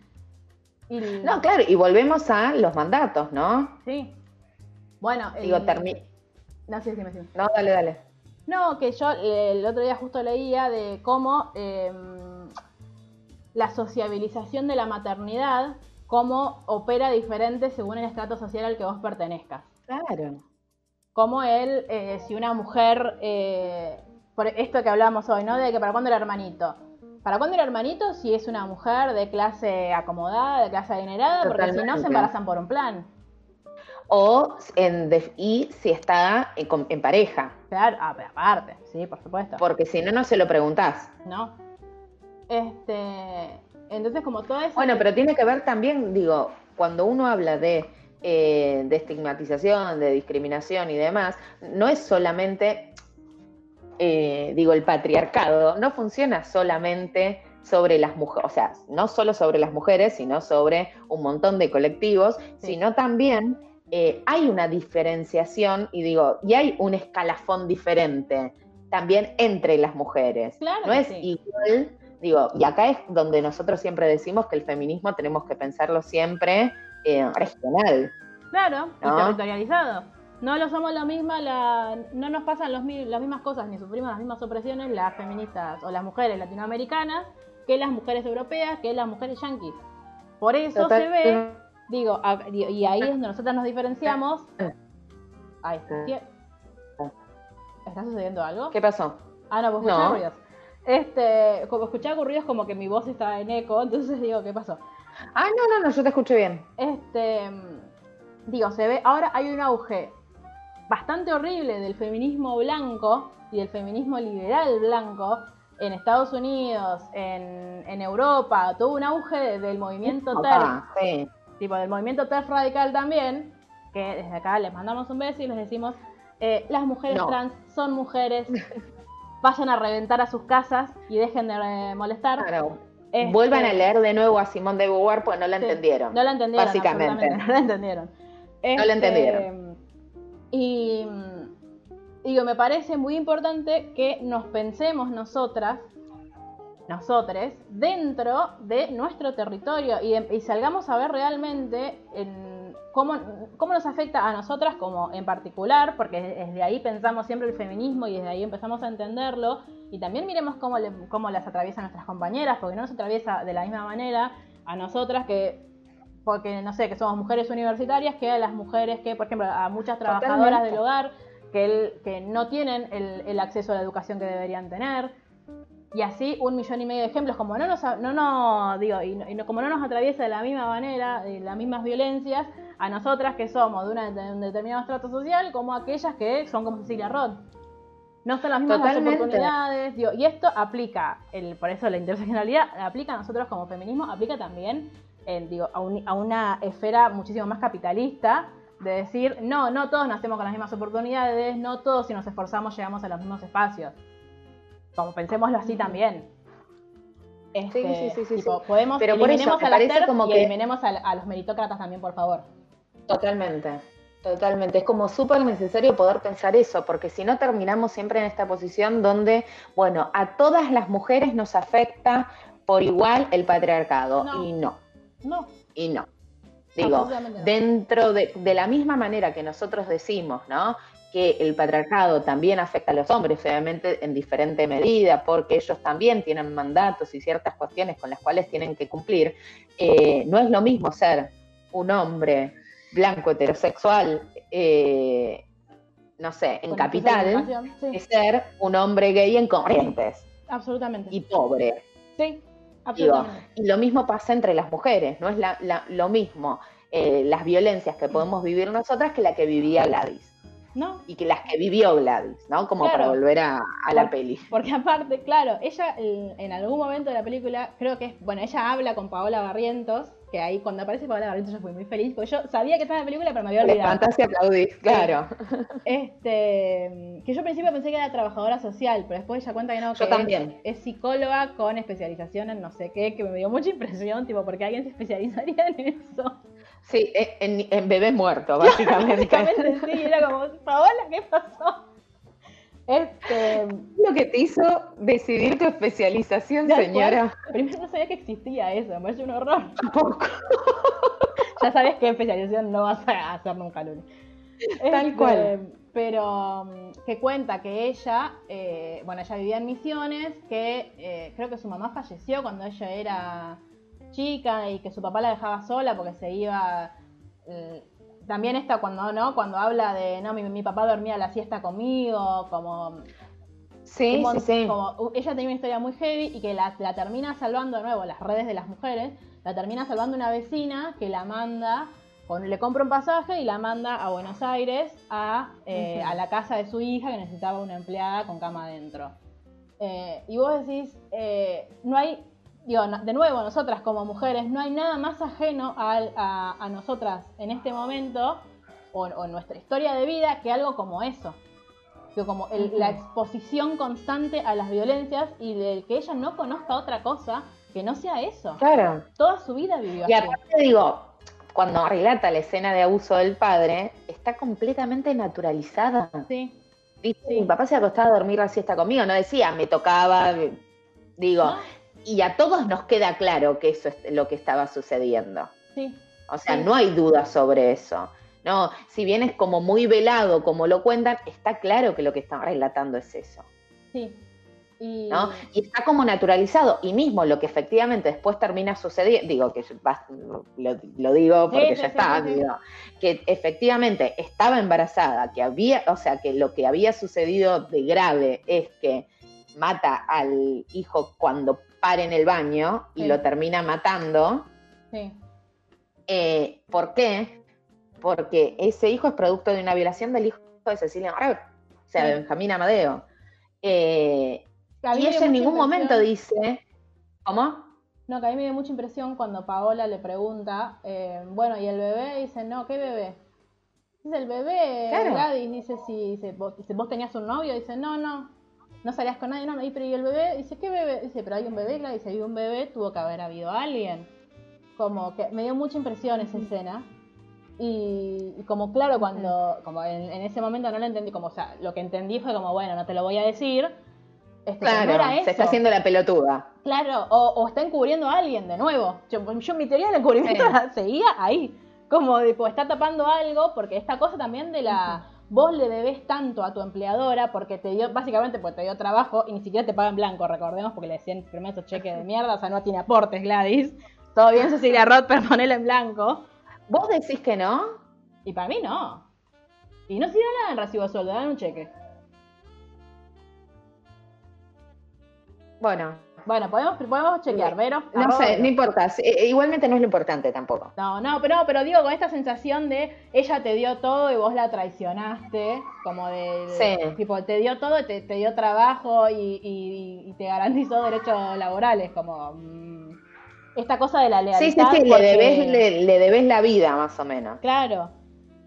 Y, No, claro, y volvemos a los mandatos, ¿no? Sí. Bueno, Digo, el- termi- No, sí, sí, sí. No, dale, dale. No, que yo eh, el otro día justo leía de cómo eh, la sociabilización de la maternidad cómo opera diferente según el estrato social al que vos pertenezcas. Claro. Como él, eh, si una mujer, eh, por esto que hablamos hoy, ¿no? De que para cuándo el hermanito. ¿Para cuándo el hermanito si es una mujer de clase acomodada, de clase adinerada? Porque si no se embarazan por un plan. O en def- y si está en, con- en pareja, Claro, ah, pero aparte, sí, por supuesto. porque si no, no se lo preguntás. ¿No? Este, entonces como todo eso... Bueno, pero tiene que ver también, digo, cuando uno habla de, eh, de estigmatización, de discriminación y demás, no es solamente, eh, digo, el patriarcado, no funciona solamente sobre las mujeres, o sea, no solo sobre las mujeres, sino sobre un montón de colectivos, Sí. sino también eh, hay una diferenciación y digo, y hay un escalafón diferente también entre las mujeres. Claro no es sí. igual, digo, y acá es donde nosotros siempre decimos que el feminismo tenemos que pensarlo siempre eh, regional. Claro, y ¿No? territorializado. No lo somos lo misma, la, no nos pasan los las mismas cosas ni sufrimos las mismas opresiones las feministas o las mujeres latinoamericanas que las mujeres europeas, que las mujeres yanquis. Por eso se ve, digo, a- y ahí es donde nosotras nos diferenciamos. Ay, ¿qué? ¿Está sucediendo algo? ¿Qué pasó? Ah, no, pues No. ruidos. Este, como escuchaba ruidos como que mi voz estaba en eco, entonces digo, ¿qué pasó? Ah, no, no, no, yo te escuché bien. Este, digo, se ve, ahora hay un auge bastante horrible del feminismo blanco y del feminismo liberal blanco en Estados Unidos, en, en Europa, todo un auge del movimiento TERF, Opa, sí. tipo del movimiento TERF radical también, que desde acá les mandamos un beso y les decimos, eh, las mujeres No. trans son mujeres, vayan a reventar a sus casas y dejen de eh, molestar. Claro. Este, Vuelvan a leer de nuevo a Simón de Beauvoir, pues no la Sí, entendieron. No la entendieron. Básicamente. No la entendieron. No la Este, entendieron. Y digo, me parece muy importante que nos pensemos nosotras, nosotres, dentro de nuestro territorio y, y salgamos a ver realmente en cómo, cómo nos afecta a nosotras como en particular, porque desde ahí pensamos siempre el feminismo y desde ahí empezamos a entenderlo. Y también miremos cómo, le- cómo las atraviesan nuestras compañeras, porque no nos atraviesa de la misma manera a nosotras que porque no sé, que somos mujeres universitarias, que a las mujeres que, por ejemplo, a muchas trabajadoras Totalmente. del hogar que, el- que no tienen el, el acceso a la educación que deberían tener. Y así un millón y medio de ejemplos, como no nos, no, no, digo, y, no- y no- como no nos atraviesa de la misma manera, de las mismas violencias, a nosotras que somos de, una- de un determinado estrato social, como aquellas que son como Cecilia Roth. No son las mismas las oportunidades, digo, y esto aplica, el, por eso la interseccionalidad aplica a nosotros como feminismo, aplica también en, digo, a, un- a una esfera muchísimo más capitalista, de decir, no, no todos nacemos con las mismas oportunidades, no todos si nos esforzamos llegamos a los mismos espacios. Como pensémoslo así también. Este, Sí, sí, sí, sí, tipo, podemos Pero por eso a como y que- eliminemos a, a los meritócratas también, por favor. Totalmente, totalmente. Es como súper necesario poder pensar eso, porque si no terminamos siempre en esta posición donde, bueno, a todas las mujeres nos afecta por igual el patriarcado. No. Y no, No, y no. Digo, no. dentro de, de la misma manera que nosotros decimos, ¿no? Que el patriarcado también afecta a los hombres, obviamente en diferente medida, porque ellos también tienen mandatos y ciertas cuestiones con las cuales tienen que cumplir. eh, no es lo mismo ser un hombre blanco heterosexual, eh, no sé, en Con capital, sí, que ser un hombre gay en Corrientes absolutamente. y pobre. sí, Digo, absolutamente. y lo mismo pasa entre las mujeres, no es la- la- lo mismo eh, las violencias que podemos vivir nosotras que la que vivía Gladys ¿No? y que las que vivió Gladys, ¿no? Como Claro. para volver a, a la peli. Porque aparte, claro, ella en algún momento de la película, creo que es, bueno, ella habla con Paola Barrientos, que ahí cuando aparece Paola Barrientos yo fui muy feliz, porque yo sabía que estaba en la película, pero me había olvidado. Fantasía aplaudís, claro. Este, que yo al principio pensé que era trabajadora social, pero después ella cuenta que no, que Yo también. Es, psicóloga con especialización en no sé qué, que me dio mucha impresión, tipo, porque alguien se especializaría en eso. Sí, en, en bebé muerto, básicamente. Básicamente sí, era como, Paola, ¿qué pasó? Este, Lo que te hizo decidir tu especialización, señora. primero no sabía que existía eso, me parece un horror. Tampoco. Ya sabes qué especialización no vas a hacer nunca, Luli. Tal Este, cual. Pero mm, que cuenta que ella, eh, bueno, ella vivía en Misiones, que eh, creo que su mamá falleció cuando ella era chica y que su papá la dejaba sola porque se iba. eh, también está cuando, ¿no? Cuando habla de, no, mi, mi papá dormía la siesta conmigo, como Sí, sí, sí. como, ella tenía una historia muy heavy y que la, la termina salvando de nuevo, las redes de las mujeres, la termina salvando una vecina que la manda, con- le compra un pasaje y la manda a Buenos Aires a, eh, a la casa de su hija que necesitaba una empleada con cama adentro. Eh, y vos decís, eh, no hay, digo, de nuevo, nosotras como mujeres, no hay nada más ajeno a, a nosotras en este momento o, o en nuestra historia de vida que algo como eso. Digo, como el- la exposición constante a las violencias y del que ella no conozca otra cosa que no sea eso. Claro. Toda su vida vivió Y así. aparte digo, cuando relata la escena de abuso del padre, está completamente naturalizada. Sí, Dice, Sí. mi papá se acostaba a dormir la siesta conmigo, no decía, me tocaba, digo, ¿no? Y a todos nos queda claro que eso es lo que estaba sucediendo. sí, O sea, Sí. no hay duda sobre eso. No, si bien es como muy velado como lo cuentan, está claro que lo que están relatando es eso, sí. Y, ¿no? Y está como naturalizado. Y mismo lo que efectivamente después termina sucediendo, digo que lo, lo digo porque Sí, ya sí, está, digo, que efectivamente estaba embarazada, que había, o sea, que lo que había sucedido de grave es que mata al hijo cuando para en el baño y Sí. lo termina matando. sí. Eh, ¿Por qué? Porque ese hijo es producto de una violación del hijo de Cecilia Morel, o sea, de Sí. Benjamín Amadeo. Eh, y ella en ningún momento dice, ¿cómo? No, que a mí me dio mucha impresión cuando Paola le pregunta, eh, bueno, ¿y el bebé? Dice, no, ¿qué bebé? Dice, el bebé, Claro. Gladys, dice, si dice, ¿vos, dice, ¿vos tenías un novio? Dice, no, no, no salías con nadie, no, no, y pero ¿y el bebé? Dice, ¿qué bebé? Dice, pero hay un bebé, Gladys, si hay un bebé, tuvo que haber habido alguien. Como que me dio mucha impresión esa escena. Y, y como claro, cuando, como en, en ese momento no lo entendí, como, o sea, lo que entendí fue como, bueno, no te lo voy a decir. Este, no Claro, se está haciendo la pelotuda. Claro, o, o está encubriendo a alguien de nuevo. Yo, yo mi teoría del encubrimiento Sí. seguía ahí. Como pues, está tapando algo, porque esta cosa también de la. Vos le debes tanto a tu empleadora porque te dio, básicamente porque te dio trabajo y ni siquiera te paga en blanco, recordemos, porque le decían primero esos cheques de mierda, o sea, no tiene aportes, Gladys. Todo bien, Cecilia Roth, pero ponela en blanco. ¿Vos decís que no? Y para mí no. Y no sirve nada en recibo de sueldo, dan un cheque. Bueno, Bueno, podemos, podemos chequear, Vero. no arroba sé, no importa. eh, Igualmente no es lo importante tampoco. No, no, pero, no, pero digo con esta sensación de ella te dio todo y vos la traicionaste, como de, de- Sí. tipo, te dio todo, te, te dio trabajo y, y- y te garantizó derechos laborales, como mm, esta cosa de la lealtad. Sí, sí, sí, le debes, le, le debes la vida más o menos. Claro.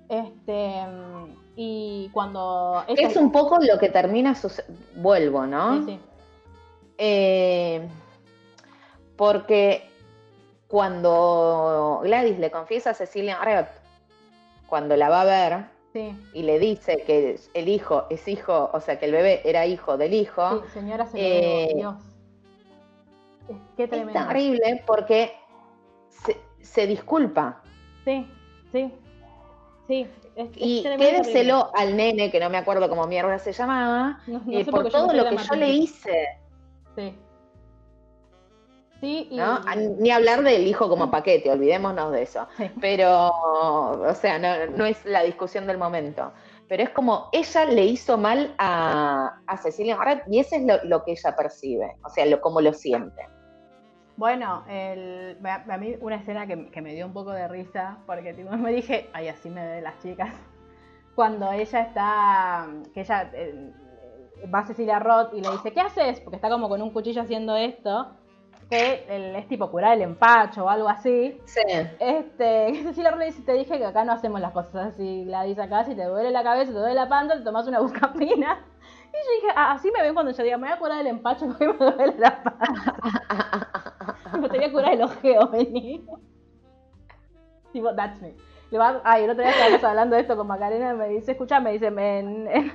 Este, mm, y cuando... Es un poco lo que termina suce- Vuelvo, ¿no? Sí, sí. Eh, porque cuando Gladys le confiesa a Cecilia Arrett, cuando la va a ver Sí, y le dice que el hijo es hijo, o sea, que el bebé era hijo del hijo, sí, señora se Eh, Dios. Es- Qué es tremendo. terrible porque se, se disculpa. Sí, sí. Sí. es- es Y quédeselo al nene, que no me acuerdo cómo mierda se llamaba, No- no eh, por todo lo que yo le hice. Sí. Sí, y... ¿no? A- Ni hablar del hijo como paquete, olvidémonos de eso. Sí. Pero, o sea, no, no es la discusión del momento. Pero es como ella le hizo mal a, a Cecilia Moret y eso es lo, lo que ella percibe, o sea, lo, como lo siente. Bueno, el, a a mí una escena que, que me dio un poco de risa, porque tipo, me dije, ay, así me ven las chicas. Cuando ella está, que ella eh, va Cecilia Roth y le dice, ¿qué haces? Porque está como con un cuchillo haciendo esto, que es tipo curar el empacho o algo así. Sí. Este, Cecilia Roth le dice, te dije que acá no hacemos las cosas así, Gladys, acá si te duele la cabeza, te duele la panza, te tomas una buscapina. Y yo dije, ah, así me ven cuando yo diga, me voy a curar el empacho porque me duele la panza. Me te voy a curar el ojeo, vení. Tipo, that's me. Le va, ay, el otro día estábamos hablando de esto con Macarena y me dice, escucha, me dice, en, en,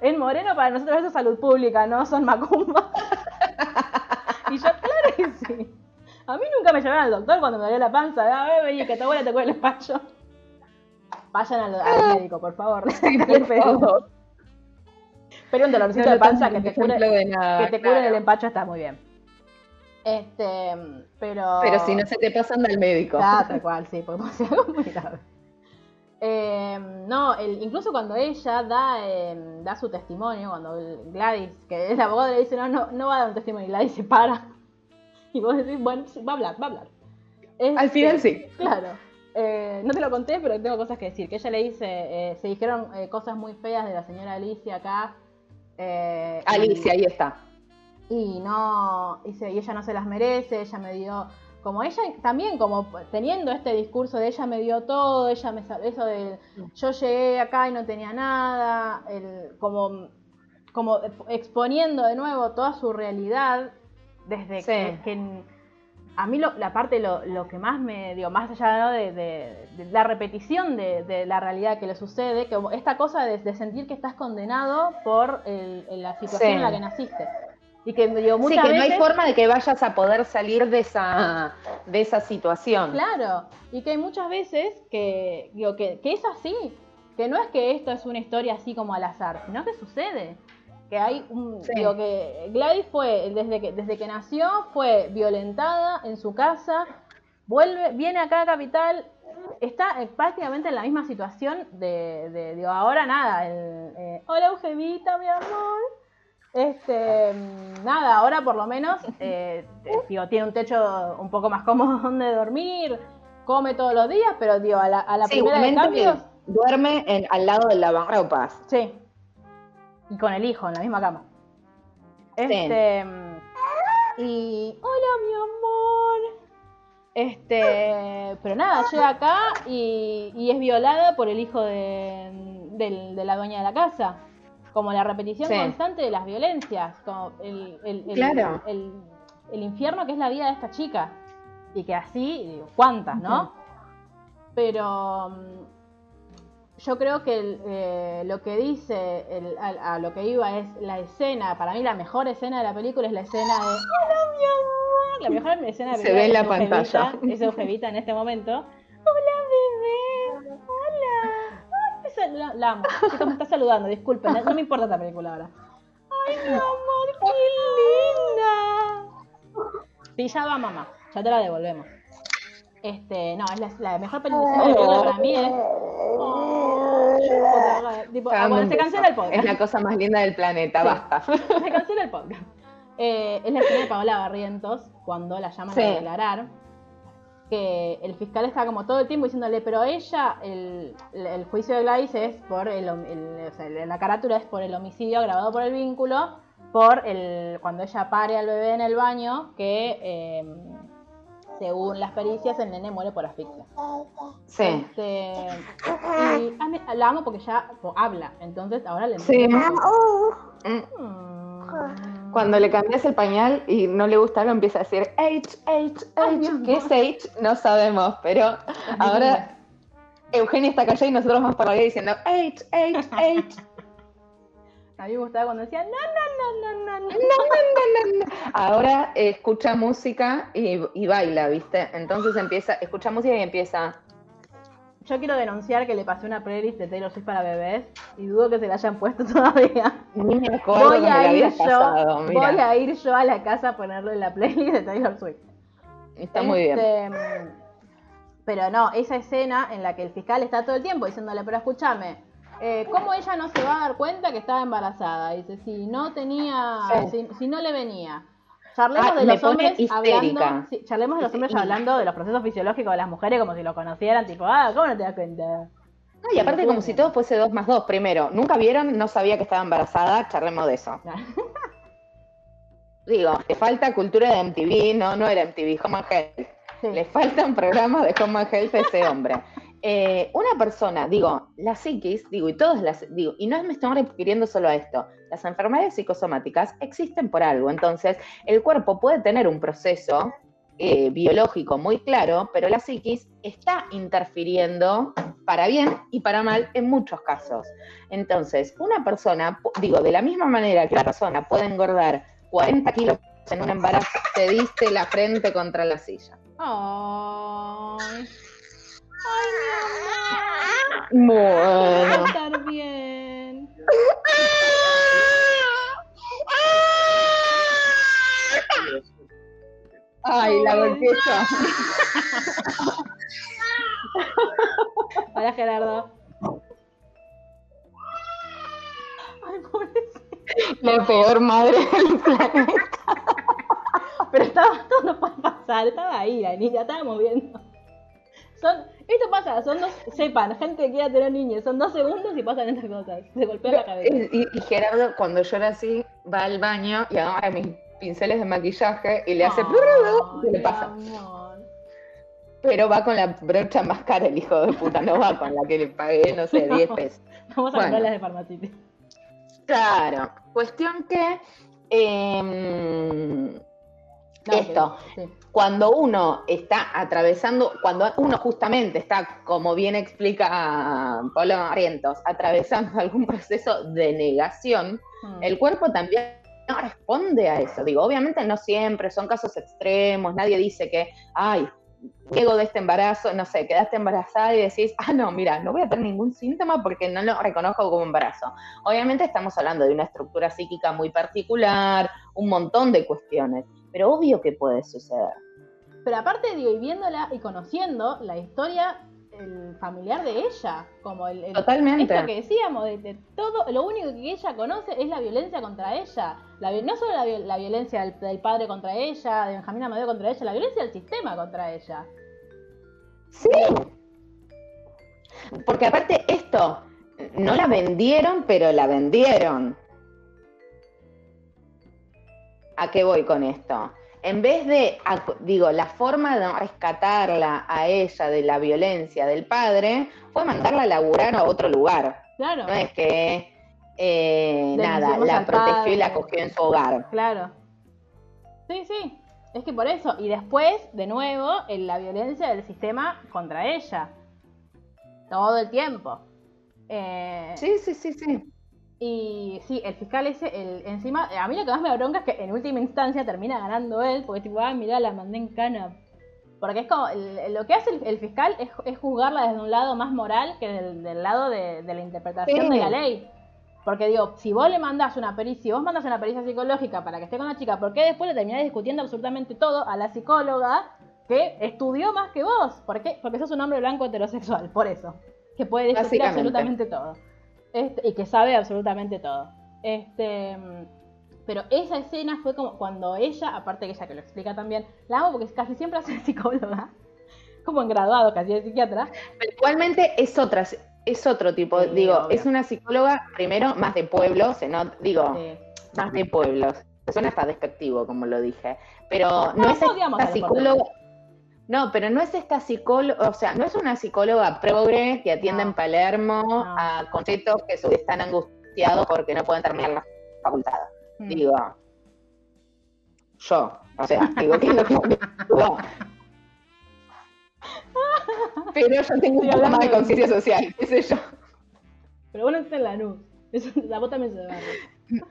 en Moreno para nosotros eso es salud pública, no son macumba. y yo, claro que sí. A mí nunca me llevaron al doctor cuando me dolía la panza. A ver, vení, que tu abuela te cuele el pacho. Vayan al, al médico, por favor. pero, pero un dolorcito No de panza que te cure, de nada, que te cure claro. el empacho está muy bien. Este, pero. Pero si no se te pasan al médico. Ah, tal cual, sí, puede ser algo muy grave. Eh, no, el- incluso cuando ella da, eh, da su testimonio, cuando Gladys, que es la abogada, le dice, no, no, no va a dar un testimonio, y Gladys se para. Y vos decís, bueno, va a hablar, va a hablar. Al final sí. Claro. Eh, no te lo conté, pero tengo cosas que decir. Que ella le dice, eh, se dijeron eh, cosas muy feas de la señora Alicia acá. y- Alicia, ahí está. y no y ella no se las merece, ella me dio como ella también como teniendo este discurso de ella me dio todo, ella me eso de yo llegué acá y no tenía nada, el, como como exponiendo de nuevo toda su realidad desde Sí. que, que a mí lo- la parte lo, lo que más me dio más allá ¿no? de, de- de la repetición de, de la realidad que le sucede como esta cosa de, sentir que estás condenado por el- la situación Sí. en la que naciste y que digo, Sí, muchas que no hay veces- forma de que vayas a poder salir de esa, de esa situación. Claro, y que hay muchas veces que, digo, que, que es así, que no es que esto es una historia así como al azar, sino que sucede. Que hay un, Sí. digo que Gladys fue, desde que, desde que nació, fue violentada en su casa, vuelve, viene acá a Capital, está eh, prácticamente en la misma situación de, de- digo, ahora nada, el, eh, hola Eugenita, mi amor. Este, nada, ahora por lo menos, eh, te- digo, tiene un techo un poco más cómodo donde dormir, come todos los días, pero digo, a la, a la Sí, primera de cambios, duerme en- al lado del lavarropas. sí. Y con el hijo en la misma cama. Este, y, hola mi amor. Este, pero nada, llega acá y, y es violada por el hijo de, del- de la dueña de la casa. Como la repetición Sí. constante de las violencias, como el, el- el- Claro. el- el infierno que es la vida de esta chica. Y que así, digo, ¿cuántas, no? Pero mm, yo creo que eh, lo que dice, el- a, a lo que iba es la escena, para mí la mejor escena de la película es la escena de ¡Hola, mi amor! La mejor escena de la Se película ve en la es Eugevita, pantalla. Es Eugevita en este momento. ¡Hola! ¡Hola! La, la amo. Chicos, me está saludando, disculpen, no, no me importa esta película ahora. ¡Ay, mi amor, qué linda! Va mamá, ya te la devolvemos. Este, no, es la, la mejor película de la película para mí es. Oh, tipo, ah, Dame bueno, un se cancela el podcast. Es la cosa más linda del planeta, Sí. basta. Se cancela el podcast. Eh, es la escena de Paola Barrientos cuando la llaman Sí. a declarar. Que el fiscal está como todo el tiempo diciéndole, pero ella, el, el juicio de Gladys es por el, o sea, la carátula es por el homicidio agravado por el vínculo, por el cuando ella pare al bebé en el baño, que eh, según las pericias el nene muere por asfixia. Sí. Este, y a mí- la amo porque ya habla, entonces ahora le Sí. Mm. Cuando le cambias el pañal y no le gusta algo, empieza a decir H, H, H. ¿Qué es H? No sabemos, pero ahora Eugenia está callada y nosotros vamos por la vida diciendo H, H, H. A mí me gustaba cuando decía, no, no, no, no, no, no. Ahora eh, escucha música y, y baila, ¿viste? Entonces empieza, escucha música y empieza. Yo quiero denunciar que le pasé una playlist de Taylor Swift para bebés y dudo que se la hayan puesto todavía. Ni me acuerdo Voy a ir yo, pasado, voy a ir yo a la casa a ponerle la playlist de Taylor Swift. Está muy bien. Este, Pero no, esa escena en la que el fiscal está todo el tiempo diciéndole, pero escúchame, eh, ¿cómo ella no se va a dar cuenta que estaba embarazada? Dice, si no tenía, Sí. si, si no le venía. Charlemos Ah, de me los hombres histérica. hablando, sí, charlemos de los hombres hablando de los procesos fisiológicos de las mujeres como si lo conocieran, tipo, ah, ¿cómo no te das cuenta? No, y aparte como si todo fuese dos más dos. Primero, nunca vieron, no sabía que estaba embarazada, charlemos de eso. Digo, le falta cultura de MTV, no, no era MTV, Home and Health. Sí. Le faltan programas de Home and Health a ese hombre. Eh, una persona, digo, la psiquis, digo, y todas las, digo, y no me estoy refiriendo solo a esto, las enfermedades psicosomáticas existen por algo, entonces el cuerpo puede tener un proceso eh, biológico muy claro, pero la psiquis está interfiriendo para bien y para mal en muchos casos. Entonces, una persona, digo, de la misma manera que una persona puede engordar 40 kilos en un embarazo, te diste la frente contra la silla. Ay, mi amor. Va a Bueno. estar bien. Ay, la golpeé Hola, Gerardo. Ay, pobrecito. La peor madre del planeta. Pero estaba, esto no puede pasar, estaba ahí la niña, estábamos viendo. Son, esto pasa, son dos, sepan, gente que quiera tener niños, son dos segundos y pasan estas cosas. Se golpea la cabeza. Y, y Gerardo, cuando llora así, va al baño y agarra mis pinceles de maquillaje y le hace Ay, y le pasa. amor. Pero va con la brocha más cara el hijo de puta, no va con la que le pagué, no sé, 10 pesos. Vamos a Bueno. comprar las de Farmacity. Claro, cuestión que em, No, esto, sí. Cuando uno está atravesando, cuando uno justamente está, como bien explica Pablo Barrientos, atravesando algún proceso de negación, Mm. el cuerpo también no responde a eso. Digo, obviamente no siempre, son casos extremos, nadie dice que, ay, llego de este embarazo, no sé, quedaste embarazada y decís, ah, no, mira, no voy a tener ningún síntoma porque no lo reconozco como embarazo. Obviamente estamos hablando de una estructura psíquica muy particular, un montón de cuestiones, pero obvio que puede suceder. Pero aparte, digo, y viéndola y conociendo la historia el familiar de ella, como el, el- Totalmente. esto que decíamos, de, de todo, lo único que ella conoce es la violencia contra ella. La no solo la violencia del, del padre contra ella, de Benjamín Amadeo contra ella, la violencia del sistema contra ella. Sí. Porque aparte esto, no la vendieron, pero la vendieron. ¿A qué voy con esto? En vez de, digo, la forma de rescatarla a ella de la violencia del padre fue mandarla a laburar a otro lugar. Claro, No es que, eh, nada, la protegió y la cogió en su hogar. claro. Sí, sí. Es que por eso. Y después, de nuevo, en la violencia del sistema contra ella. Todo el tiempo. Eh, Sí, sí, sí, sí. Y sí, el fiscal ese, el, encima, a mí lo que más me da bronca es que en última instancia termina ganando él, porque tipo, ah, mirá, la mandé en cana. Porque es como, el- lo que hace el, el fiscal es, es juzgarla desde un lado más moral que del, del lado de, de la interpretación Sí. de la ley. Porque digo, si vos le mandás una pericia, si vos mandás una pericia psicológica para que esté con la chica, ¿por qué después le terminás discutiendo absolutamente todo a la psicóloga que estudió más que vos? ¿Por qué? Porque sos un hombre blanco heterosexual, por eso. Que puede discutir absolutamente todo. Este, y que sabe absolutamente todo. Este, pero esa escena fue como cuando ella, aparte que ella que lo explica también, la amo porque casi siempre hace psicóloga, como en graduado, casi de psiquiatra. Pero igualmente es otra, es otro tipo, Sí, digo, obvio. es una psicóloga, primero, más de pueblos, no, digo, Sí. más de pueblos. Suena hasta despectivo, como lo dije. Pero no, No, es esta psicóloga. No, pero no es esta psicóloga, o sea, no es una psicóloga progre que atiende No. en Palermo No. a conceptos que están angustiados porque no pueden terminar la facultad. Mm. Digo, yo, o sea, digo que es lo que digo. Pero yo tengo un poco más de conciencia social, qué sé yo. Pero bueno, está en la luz. La voz también se ve.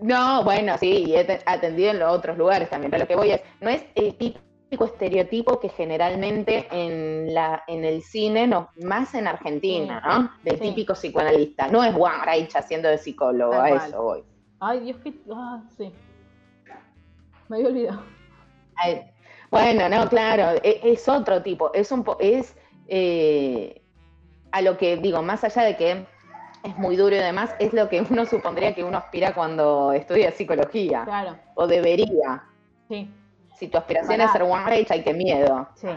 No, bueno, sí, y he te- atendido en los otros lugares también, pero lo que voy es, no es el típico estereotipo que generalmente en la en el cine, no, más en Argentina, ¿no? Del sí. típico psicoanalista. No es Juan Reich haciendo de psicólogo, Tal a cual. eso voy. Ay, Dios, que. Ah, sí. Me había olvidado. Ay, Bueno, no, claro, e- es, otro tipo, es un po- es eh, a lo que digo, más allá de que es muy duro y demás, es lo que uno supondría que uno aspira cuando estudia psicología, Claro, o debería. sí, Si tu aspiración Pará. es ser one rage, ay, qué miedo. sí,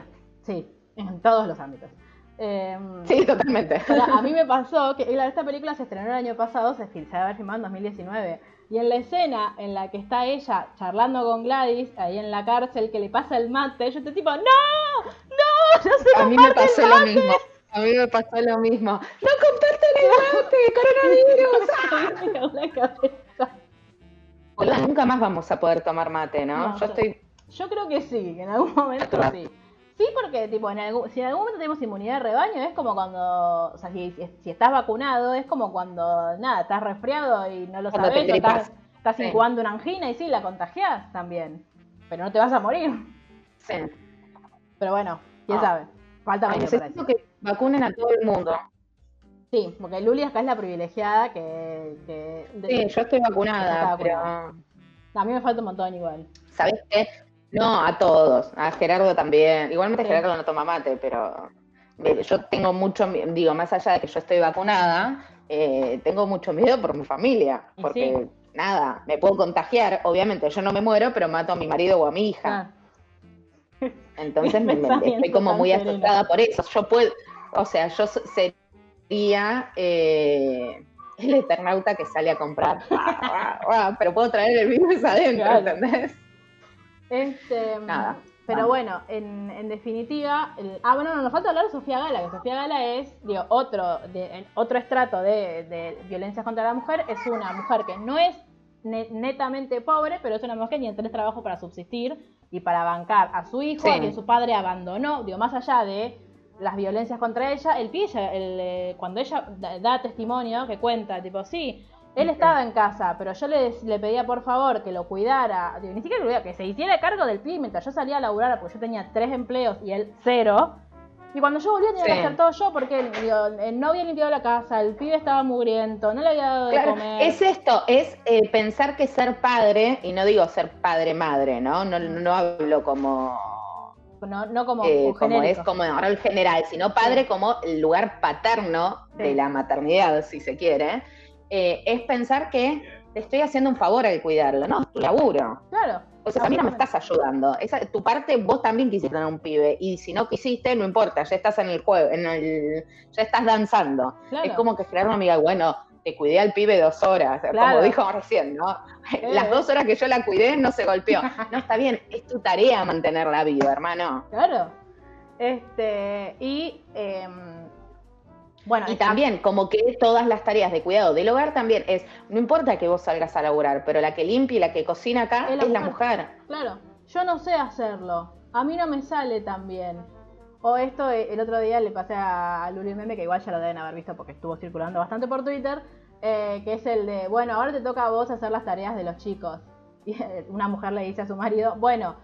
sí. En todos los ámbitos. Em, Sí, totalmente. A mí me pasó que esta película se estrenó el año pasado, se, se va a haber filmado en 2019. Y en la escena en la que está ella charlando con Gladys, ahí en la cárcel, que le pasa el mate, yo estoy tipo, ¡No! ¡No! ¡Yo soy A mí me pasó lo mismo. A mí me pasó lo mismo. ¡No compartan el mate! ¡Coronavirus! me cagó la nunca más vamos a poder tomar mate, ¿no? No, Yo yo- estoy. Yo creo que sí, que en algún momento sí. Sí, porque tipo, en algún, si en algún momento tenemos inmunidad de rebaño, es como cuando, o sea, si, si- si estás vacunado, es como cuando, nada, estás resfriado y no lo Cuando sabes, o estás, estás Sí. incubando una angina y sí, la contagias también. Pero no te vas a morir. Sí. Pero bueno, quién Ah. sabe. Falta para necesito que vacunen a todo el mundo. Sí, porque Luli acá es la privilegiada que... que de- Sí, yo estoy vacunada, Está pero. vacunada. A mí me falta un montón igual. ¿Sabes qué? No, a todos. A Gerardo también. Igualmente Gerardo no toma mate, pero yo tengo mucho, digo, más allá de que yo estoy vacunada, eh, tengo mucho miedo por mi familia, porque nada, me puedo contagiar, obviamente yo no me muero, pero mato a mi marido o a mi hija. Entonces me, estoy como muy asustada por eso. Yo puedo, o sea, yo sería eh, el eternauta que sale a comprar, pero puedo traer el virus adentro, ¿entendés? Este, Nada. Pero bueno, en, definitiva, ah, bueno, nos falta hablar de Sofía Gala, que Sofía Gala es, digo, otro, de, otro estrato de, de violencia contra la mujer, es una mujer que no es netamente pobre, pero es una mujer que tiene tres trabajos para subsistir y para bancar a su hijo, a que su padre abandonó, digo, más allá de las violencias contra ella, el pie, el, eh, cuando ella da, testimonio, que cuenta, tipo, sí, él estaba en casa, pero yo le, le pedía por favor que lo cuidara, digo, ni siquiera que que se hiciera cargo del pie mientras yo salía a laburar, porque yo tenía tres empleos y él cero. Y cuando yo volvía tenía que hacer todo yo porque no había limpiado la casa, el pibe estaba mugriento, no le había dado de comer. Es esto, es eh, pensar que ser padre, y no digo ser padre-madre, ¿no? ¿no? No hablo como no, como, eh, como es como el general, sino padre como el lugar paterno de la maternidad, si se quiere, eh, es pensar que te estoy haciendo un favor al cuidarlo, ¿no? Tu laburo. Claro. O sea, a mí no me estás ayudando. Esa, tu parte, vos también quisiste tener un pibe. Y si no quisiste, no importa, ya estás en el juego, en el, ya estás danzando. Es como que crear una amiga, bueno, te cuidé al pibe dos horas, como dijo recién, ¿no? Las dos horas que yo la cuidé no se golpeó. No, está bien, es tu tarea mantenerla viva, hermano. Claro. Este, y em, bueno, y también, como que todas las tareas de cuidado del hogar también es, no importa que vos salgas a laburar, pero la que limpia y la que cocina acá es la, mujer. Claro, yo no sé hacerlo, a mí no me sale tan bien. O esto, eh, el otro día le pasé a Luli Meme, que igual ya lo deben haber visto porque estuvo circulando bastante por Twitter, eh, que es el de, bueno, ahora te toca a vos hacer las tareas de los chicos. Y una mujer le dice a su marido, bueno,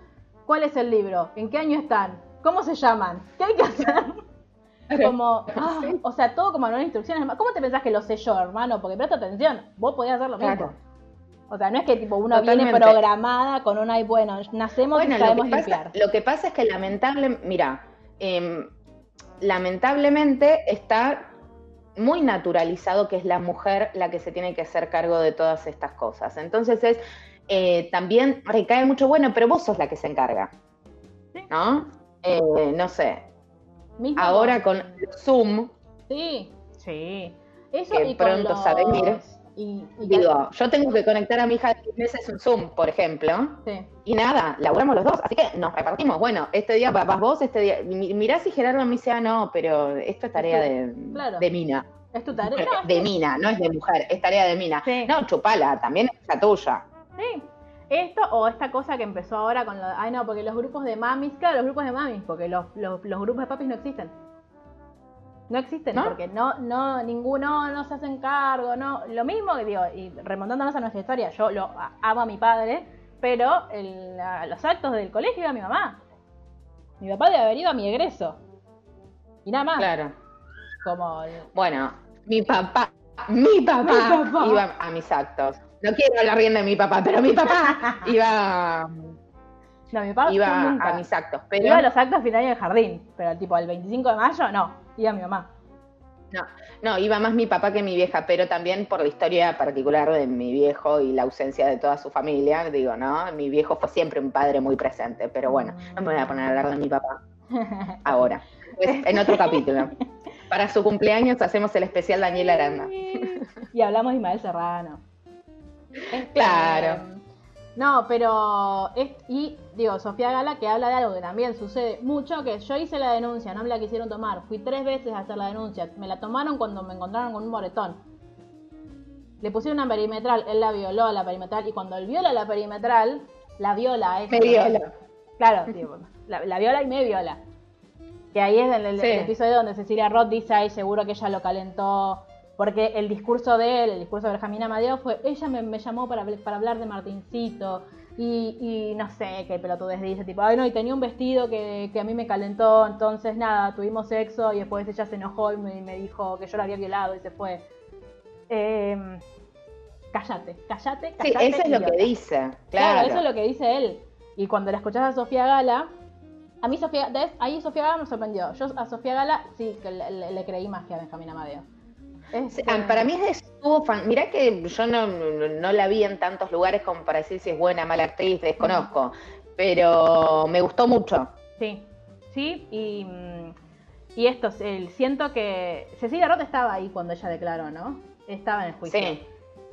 ¿cuál es el libro? ¿En qué año están? ¿Cómo se llaman? ¿Qué hay que hacer? Como, ah, o sea, todo como no instrucciones. ¿Cómo te pensás que lo sé yo, hermano? Porque presta atención, vos podías hacer lo mismo. O sea, no es que tipo uno viene programada con una y bueno, nacemos y sabemos lo limpiar. lo que pasa es que lamentable, mira, em, lamentablemente está muy naturalizado que es la mujer la que se tiene que hacer cargo de todas estas cosas. Entonces es eh, también recae mucho, bueno, pero vos sos la que se encarga. ¿No? Eh, no sé, Ahora con Zoom. Sí, sí. Eso que pronto sabe Y, Digo, yo tengo que conectar a mi hija de 10 meses un Zoom, por ejemplo. Sí. Y nada, laburamos los dos. Así que nos repartimos. Bueno, este día vas vos, este día. Mirá si Gerardo me dice, ah, no, pero esto es tarea de, de mina. Es tu tarea. de mina, no es de mujer, es tarea de mina. No, chupala, también es la tuya. Sí. Esto o esta cosa que empezó ahora con lo ay no, porque los grupos de mamis, claro, los grupos de mamis, porque los, los, grupos de papis no existen. No existen, porque no, no, ninguno no se hacen cargo, no. Lo mismo que digo, y remontándonos a nuestra historia, yo lo amo a mi padre, pero el, los actos del colegio iba a mi mamá. Mi papá debe haber ido a mi egreso. Y nada más. Claro. Como. Bueno, mi papá, mi papá, mi papá. iba a mis actos. No quiero hablar bien de mi papá, pero mi papá iba. No, mi papá iba a mis actos. Pero... Iba a los actos finales del jardín, pero tipo el 25 de mayo no, iba mi mamá. No, no, iba más mi papá que mi vieja, pero también por la historia particular de mi viejo y la ausencia de toda su familia, digo, ¿no? Mi viejo fue siempre un padre muy presente, pero bueno, no me voy a poner a hablar de mi papá ahora, pues, en otro capítulo. Para su cumpleaños hacemos el especial Daniel Aranda. Y hablamos de Ismael Serrano. Este, claro. No, pero es, y digo, Sofía Gala que habla de algo que también sucede mucho, que yo hice la denuncia, no me la quisieron tomar, fui tres veces a hacer la denuncia, me la tomaron cuando me encontraron con un moretón. Le pusieron una perimetral, él la violó a la perimetral y cuando él viola la perimetral, la viola. me viola. Claro, la, viola y me viola. Que ahí es el, el, episodio donde Cecilia Roth dice, ay, seguro que ella lo calentó, porque el discurso de él, el discurso de Benjamín Amadeo fue, ella me, llamó para, para, hablar de Martincito y, y, no sé qué pelotudez dice, tipo, ay no, y tenía un vestido que, a mí me calentó, entonces nada, tuvimos sexo y después ella se enojó y me, dijo que yo la había violado y se fue. Eh, cállate, cállate, cállate. Sí, eso es lo que dice, claro. eso es lo que dice él. Y cuando la escuchás a Sofía Gala, a mí Sofía, ahí Sofía Gala me sorprendió. Yo a Sofía Gala sí que le, le- le creí más que a Benjamín Amadeo. Este, ah, Para mí es estuvo fan. Mirá que yo no, no- la vi en tantos lugares como para decir si es buena, mala actriz, desconozco. Pero me gustó mucho. Sí, sí, y, mm, y esto, el- siento que Cecilia Roth estaba ahí cuando ella declaró, ¿no? Estaba en el juicio. Sí.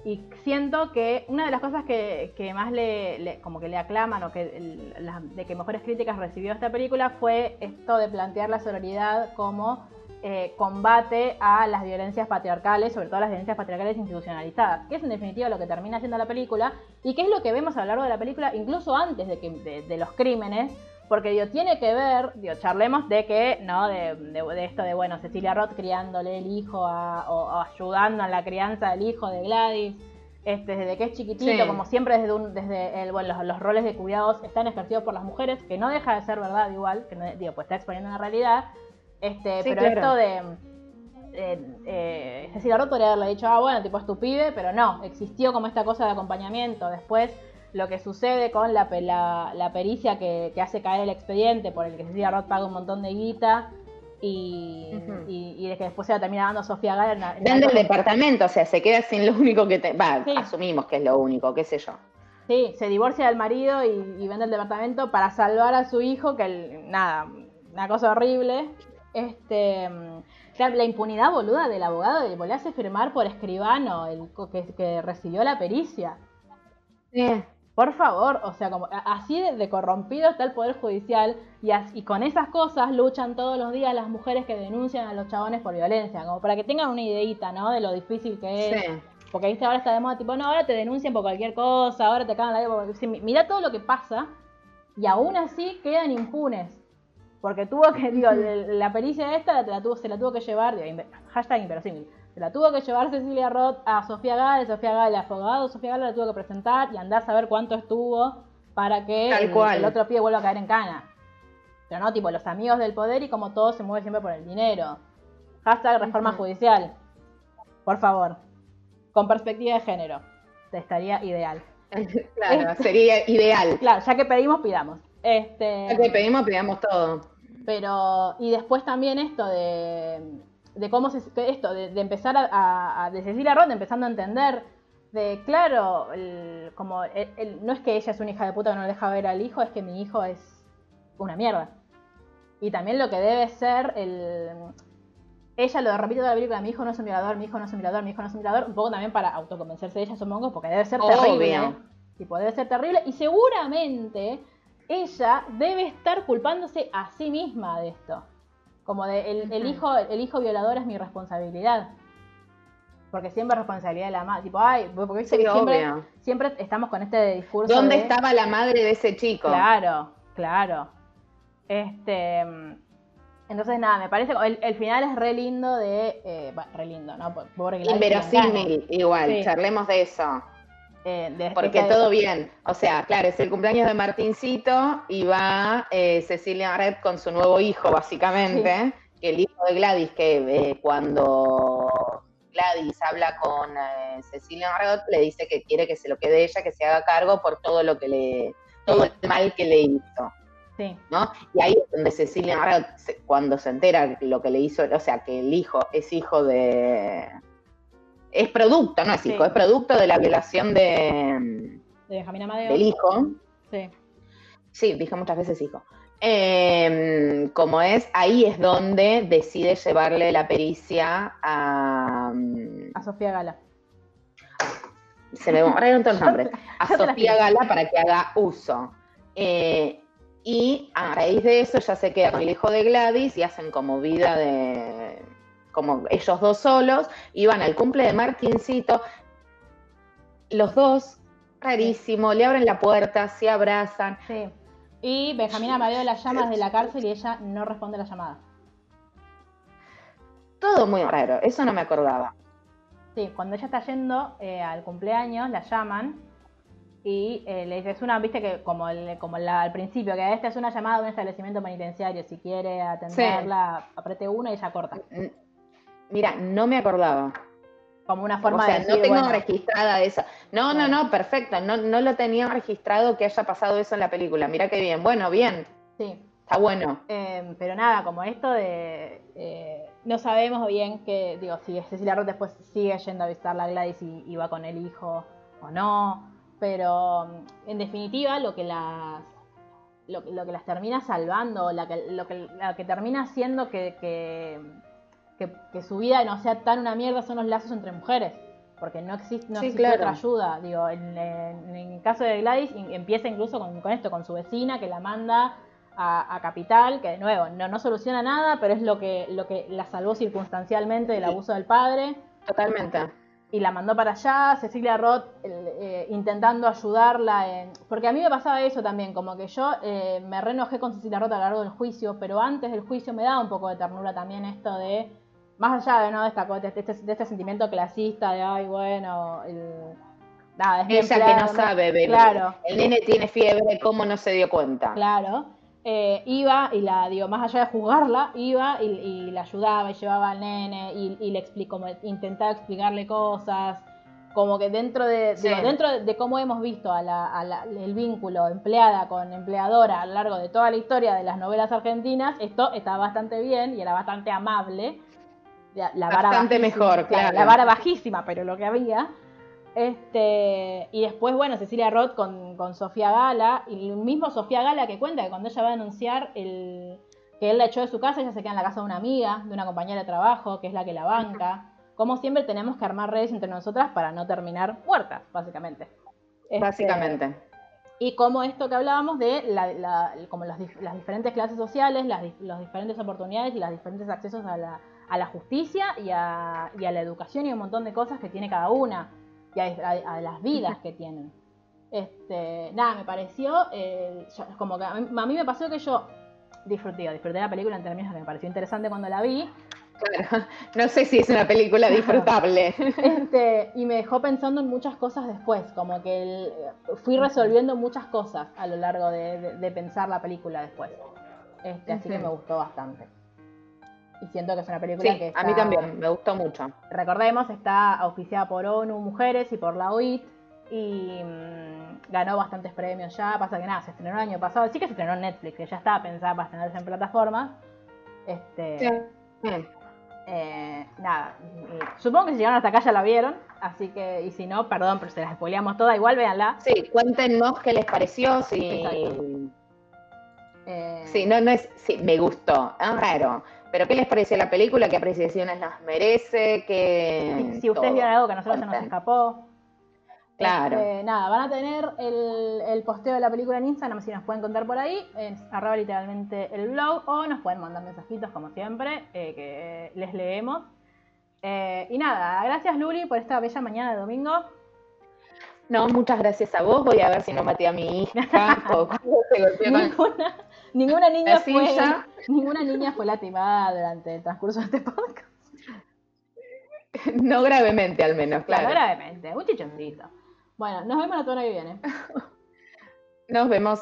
Y siento que una de las cosas que, que más le, le- como que le aclaman o que la- de que mejores críticas recibió esta película fue esto de plantear la sororidad como eh, combate a las violencias patriarcales, sobre todo las violencias patriarcales institucionalizadas, que es en definitiva lo que termina siendo la película y que es lo que vemos a lo largo de la película, incluso antes de, que, de, de los crímenes, porque digo, tiene que ver, digo, charlemos de que, ¿no? De, de- de esto de, bueno, Cecilia Roth criándole el hijo a- o, o ayudando en la crianza del hijo de Gladys, este, desde que es chiquitito, Sí. como siempre desde, un, desde el, bueno, los, los roles de cuidados están ejercidos por las mujeres, que no deja de ser verdad igual, que no, digo, pues está exponiendo una realidad, este, Sí, pero claro. esto de... Eh, eh, Cecilia Roth podría haberle dicho, ah, bueno, tipo es tu pibe, pero no, existió como esta cosa de acompañamiento. Después, lo que sucede con la, la, la pericia que, que hace caer el expediente, por el que Cecilia Roth paga un montón de guita, y, y, y de que después se la termina dando Sofía Gala. en la- el departamento, o sea, se queda sin lo único que te. Va, Sí. asumimos que es lo único, qué sé yo. Sí, se divorcia del marido y, y vende el departamento para salvar a su hijo, que el- nada, una cosa horrible. Este, mm, la impunidad boluda del abogado le hace firmar por escribano el que, que recibió la pericia. Por favor, o sea, como así de, de corrompido está el Poder Judicial y, as- y con esas cosas luchan todos los días las mujeres que denuncian a los chabones por violencia, como para que tengan una ideita, ¿no? De lo difícil que es. Sí. Porque viste, ahora está de moda, tipo, no, ahora te denuncian por cualquier cosa, ahora te cagan la vida por... Sí, mi- mirá todo lo que pasa y aún así quedan impunes. Porque tuvo que, digo, la pericia esta la tuvo, se la tuvo que llevar, digo, hashtag inverosímil, se la tuvo que llevar Cecilia Roth a Sofía Gala, Sofía Gala el abogado, Sofía Gala la tuvo que presentar y andar a saber cuánto estuvo para que el, otro pie vuelva a caer en cana. Pero no, tipo, los amigos del poder y como todo se mueve siempre por el dinero. Hashtag reforma judicial. Por favor. Con perspectiva de género. Te estaría ideal. Claro, sería ideal. Claro, ya que pedimos, pidamos. Este, Ya que pedimos, pidamos todo. Pero, y después también esto de, de cómo se, esto, de, de empezar a, a- a- de Cecilia Roth empezando a entender de, claro, el- como, el- el- no es que ella es una hija de puta que no deja ver al hijo, es que mi hijo es una mierda. Y también lo que debe ser el... Ella lo repite toda la película, mi hijo no es un violador, mi hijo no es un violador, mi hijo no es un violador, un poco también para autoconvencerse de ella, supongo, porque debe ser Obvio. terrible. ¿eh? Tipo, debe ser terrible. Y seguramente ella debe estar culpándose a sí misma de esto. Como de el, hijo, el hijo violador es mi responsabilidad. Porque siempre es responsabilidad de la madre. Tipo, ay, porque Sí, siempre, siempre estamos con este discurso. ¿Dónde de- estaba la madre de ese chico? Claro, claro. Este. Entonces, nada, me parece el, el final es re lindo de. Eh, re lindo, ¿no? Pobre Inverosímil, igual, Sí. charlemos de eso. Eh, Porque todo bien. O sea, claro, es el cumpleaños de Martincito y va eh, Cecilia Red con su nuevo hijo, básicamente. Que el hijo de Gladys, que eh, cuando Gladys habla con Cecilia Red, le dice que quiere que se lo quede ella, que se haga cargo por todo lo que le, todo el mal que le hizo. Sí, ¿no? Y ahí es donde Cecilia Red, cuando se entera lo que le hizo, o sea, que el hijo es hijo de... Es producto, no es Sí. hijo, es producto de la violación de, de Benjamín Amadeo. del hijo. Sí, Sí, dije muchas veces hijo. Eh, como es, ahí es donde decide llevarle la pericia a... a Sofía Gala. Se me borraron todos los nombres. A Sofía. Gala para que haga uso. Eh, y a raíz de eso ya se queda con el hijo de Gladys y hacen como vida de. Como ellos dos solos. Y van al cumple de Martincito. Los dos, rarísimo, le abren la puerta, se abrazan. Sí. Y Benjamín Amadeo la llama desde la cárcel y ella no responde la llamada. Todo muy raro, eso no me acordaba. Sí, cuando ella está yendo eh, al cumpleaños, la llaman y eh, le dice, es una, viste que como, el- como la- al principio, que esta es una llamada de un establecimiento penitenciario, si quiere atenderla, apriete uno y ella corta. Mira, no me acordaba. Como una forma o sea, de decir, no tengo bueno, registrada esa. No, no, no, perfecto. No, no lo tenía registrado que haya pasado eso en la película. Mira qué bien. Bueno, bien. sí. Está bueno. Eh, pero nada, como esto de. eh, no sabemos bien que. Digo, si Cecilia Roth después sigue yendo a visitar la Gladys y, y va con el hijo o no. Pero mm, en definitiva, lo que las. Lo, lo que las termina salvando, la que, lo que, la que termina haciendo que, que, que- que su vida no sea tan una mierda son los lazos entre mujeres. Porque no existe, no Sí, existe claro. otra ayuda. Digo, en, en- en el caso de Gladys, in- empieza incluso con, con esto, con su vecina que la manda a, a Capital, que de nuevo no, no soluciona nada, pero es lo que, lo que la salvó circunstancialmente del abuso del padre. Totalmente. Y la mandó para allá, Cecilia Roth el- eh, intentando ayudarla. en- Porque a mí me pasaba eso también, como que yo eh, me reenojé con Cecilia Roth a lo largo del juicio, pero antes del juicio me daba un poco de ternura también esto de, más allá de, ¿no? de, esta co- de, este, de este sentimiento clasista de, ay, bueno, el- nada, es Ella que no sabe, bebé. Claro. El nene tiene fiebre, ¿cómo no se dio cuenta? Claro. Eh, iba y la, digo, más allá de juzgarla, iba y, y la ayudaba y llevaba al nene y, y le explicó, como intentaba explicarle cosas. Como que dentro de, Sí. digo, dentro de, de cómo hemos visto a la- a la- el vínculo empleada con empleadora a lo largo de toda la historia de las novelas argentinas, esto está bastante bien y era bastante amable. La, la vara Bastante bajísima, mejor, claro. La vara bajísima, pero lo que había. Este, y después, bueno, Cecilia Roth con, con Sofía Gala, y el mismo Sofía Gala que cuenta que cuando ella va a denunciar el, que él la echó de su casa, ella se queda en la casa de una amiga, de una compañera de trabajo, que es la que la banca. Como siempre tenemos que armar redes entre nosotras para no terminar muertas, básicamente. Este, Básicamente. y como esto que hablábamos de la, la- como los las diferentes clases sociales, las diferentes oportunidades y los diferentes accesos a la, a la justicia y a, y a la educación y un montón de cosas que tiene cada una y a, a- a las vidas que tienen. Este, nada, me pareció, eh, yo- como que a mí, a mí me pasó que yo disfruté, disfruté la película en términos de que me pareció interesante cuando la vi, Claro. No sé si es una película disfrutable. Este, y me dejó pensando en muchas cosas después, como que el- fui resolviendo muchas cosas a lo largo de, de- de pensar la película después. Este, así que me gustó bastante. Y siento que es una película Sí, que a mí está- también, me gustó mucho. Recordemos, está auspiciada por ONU Mujeres y por la OIT y mm, ganó bastantes premios ya. Pasa que nada, se estrenó el año pasado. Sí que se estrenó en Netflix, que ya estaba pensada para estrenarse en plataformas. Este, Mm. eh, nada, supongo que si llegaron hasta acá ya la vieron, así que, y si no, perdón, pero se las spoileamos toda, igual véanla. Sí, cuéntenos qué les pareció, si... Exacto. Eh, Sí, no, no es... Sí, me gustó, es raro. Pero ¿qué les pareció la película? ¿Qué apreciaciones las merece? ¿Qué... si, si ustedes vieron algo que a nosotros se nos escapó. Claro. Este, nada, van a tener el, el posteo de la película en Instagram, si nos pueden contar por ahí, es arroba literalmente el blog, o nos pueden mandar mensajitos como siempre, eh, que les leemos. Eh, y nada, gracias Luli por esta bella mañana de domingo. No, muchas gracias a vos. Voy a ver si no maté a mi hija. se golpeó con- Ninguna, niña fue silla. ninguna niña fue lastimada durante el transcurso de este podcast. No gravemente, al menos, Claro, claro. gravemente, un chichoncito. Bueno, nos vemos la semana que viene. Nos vemos.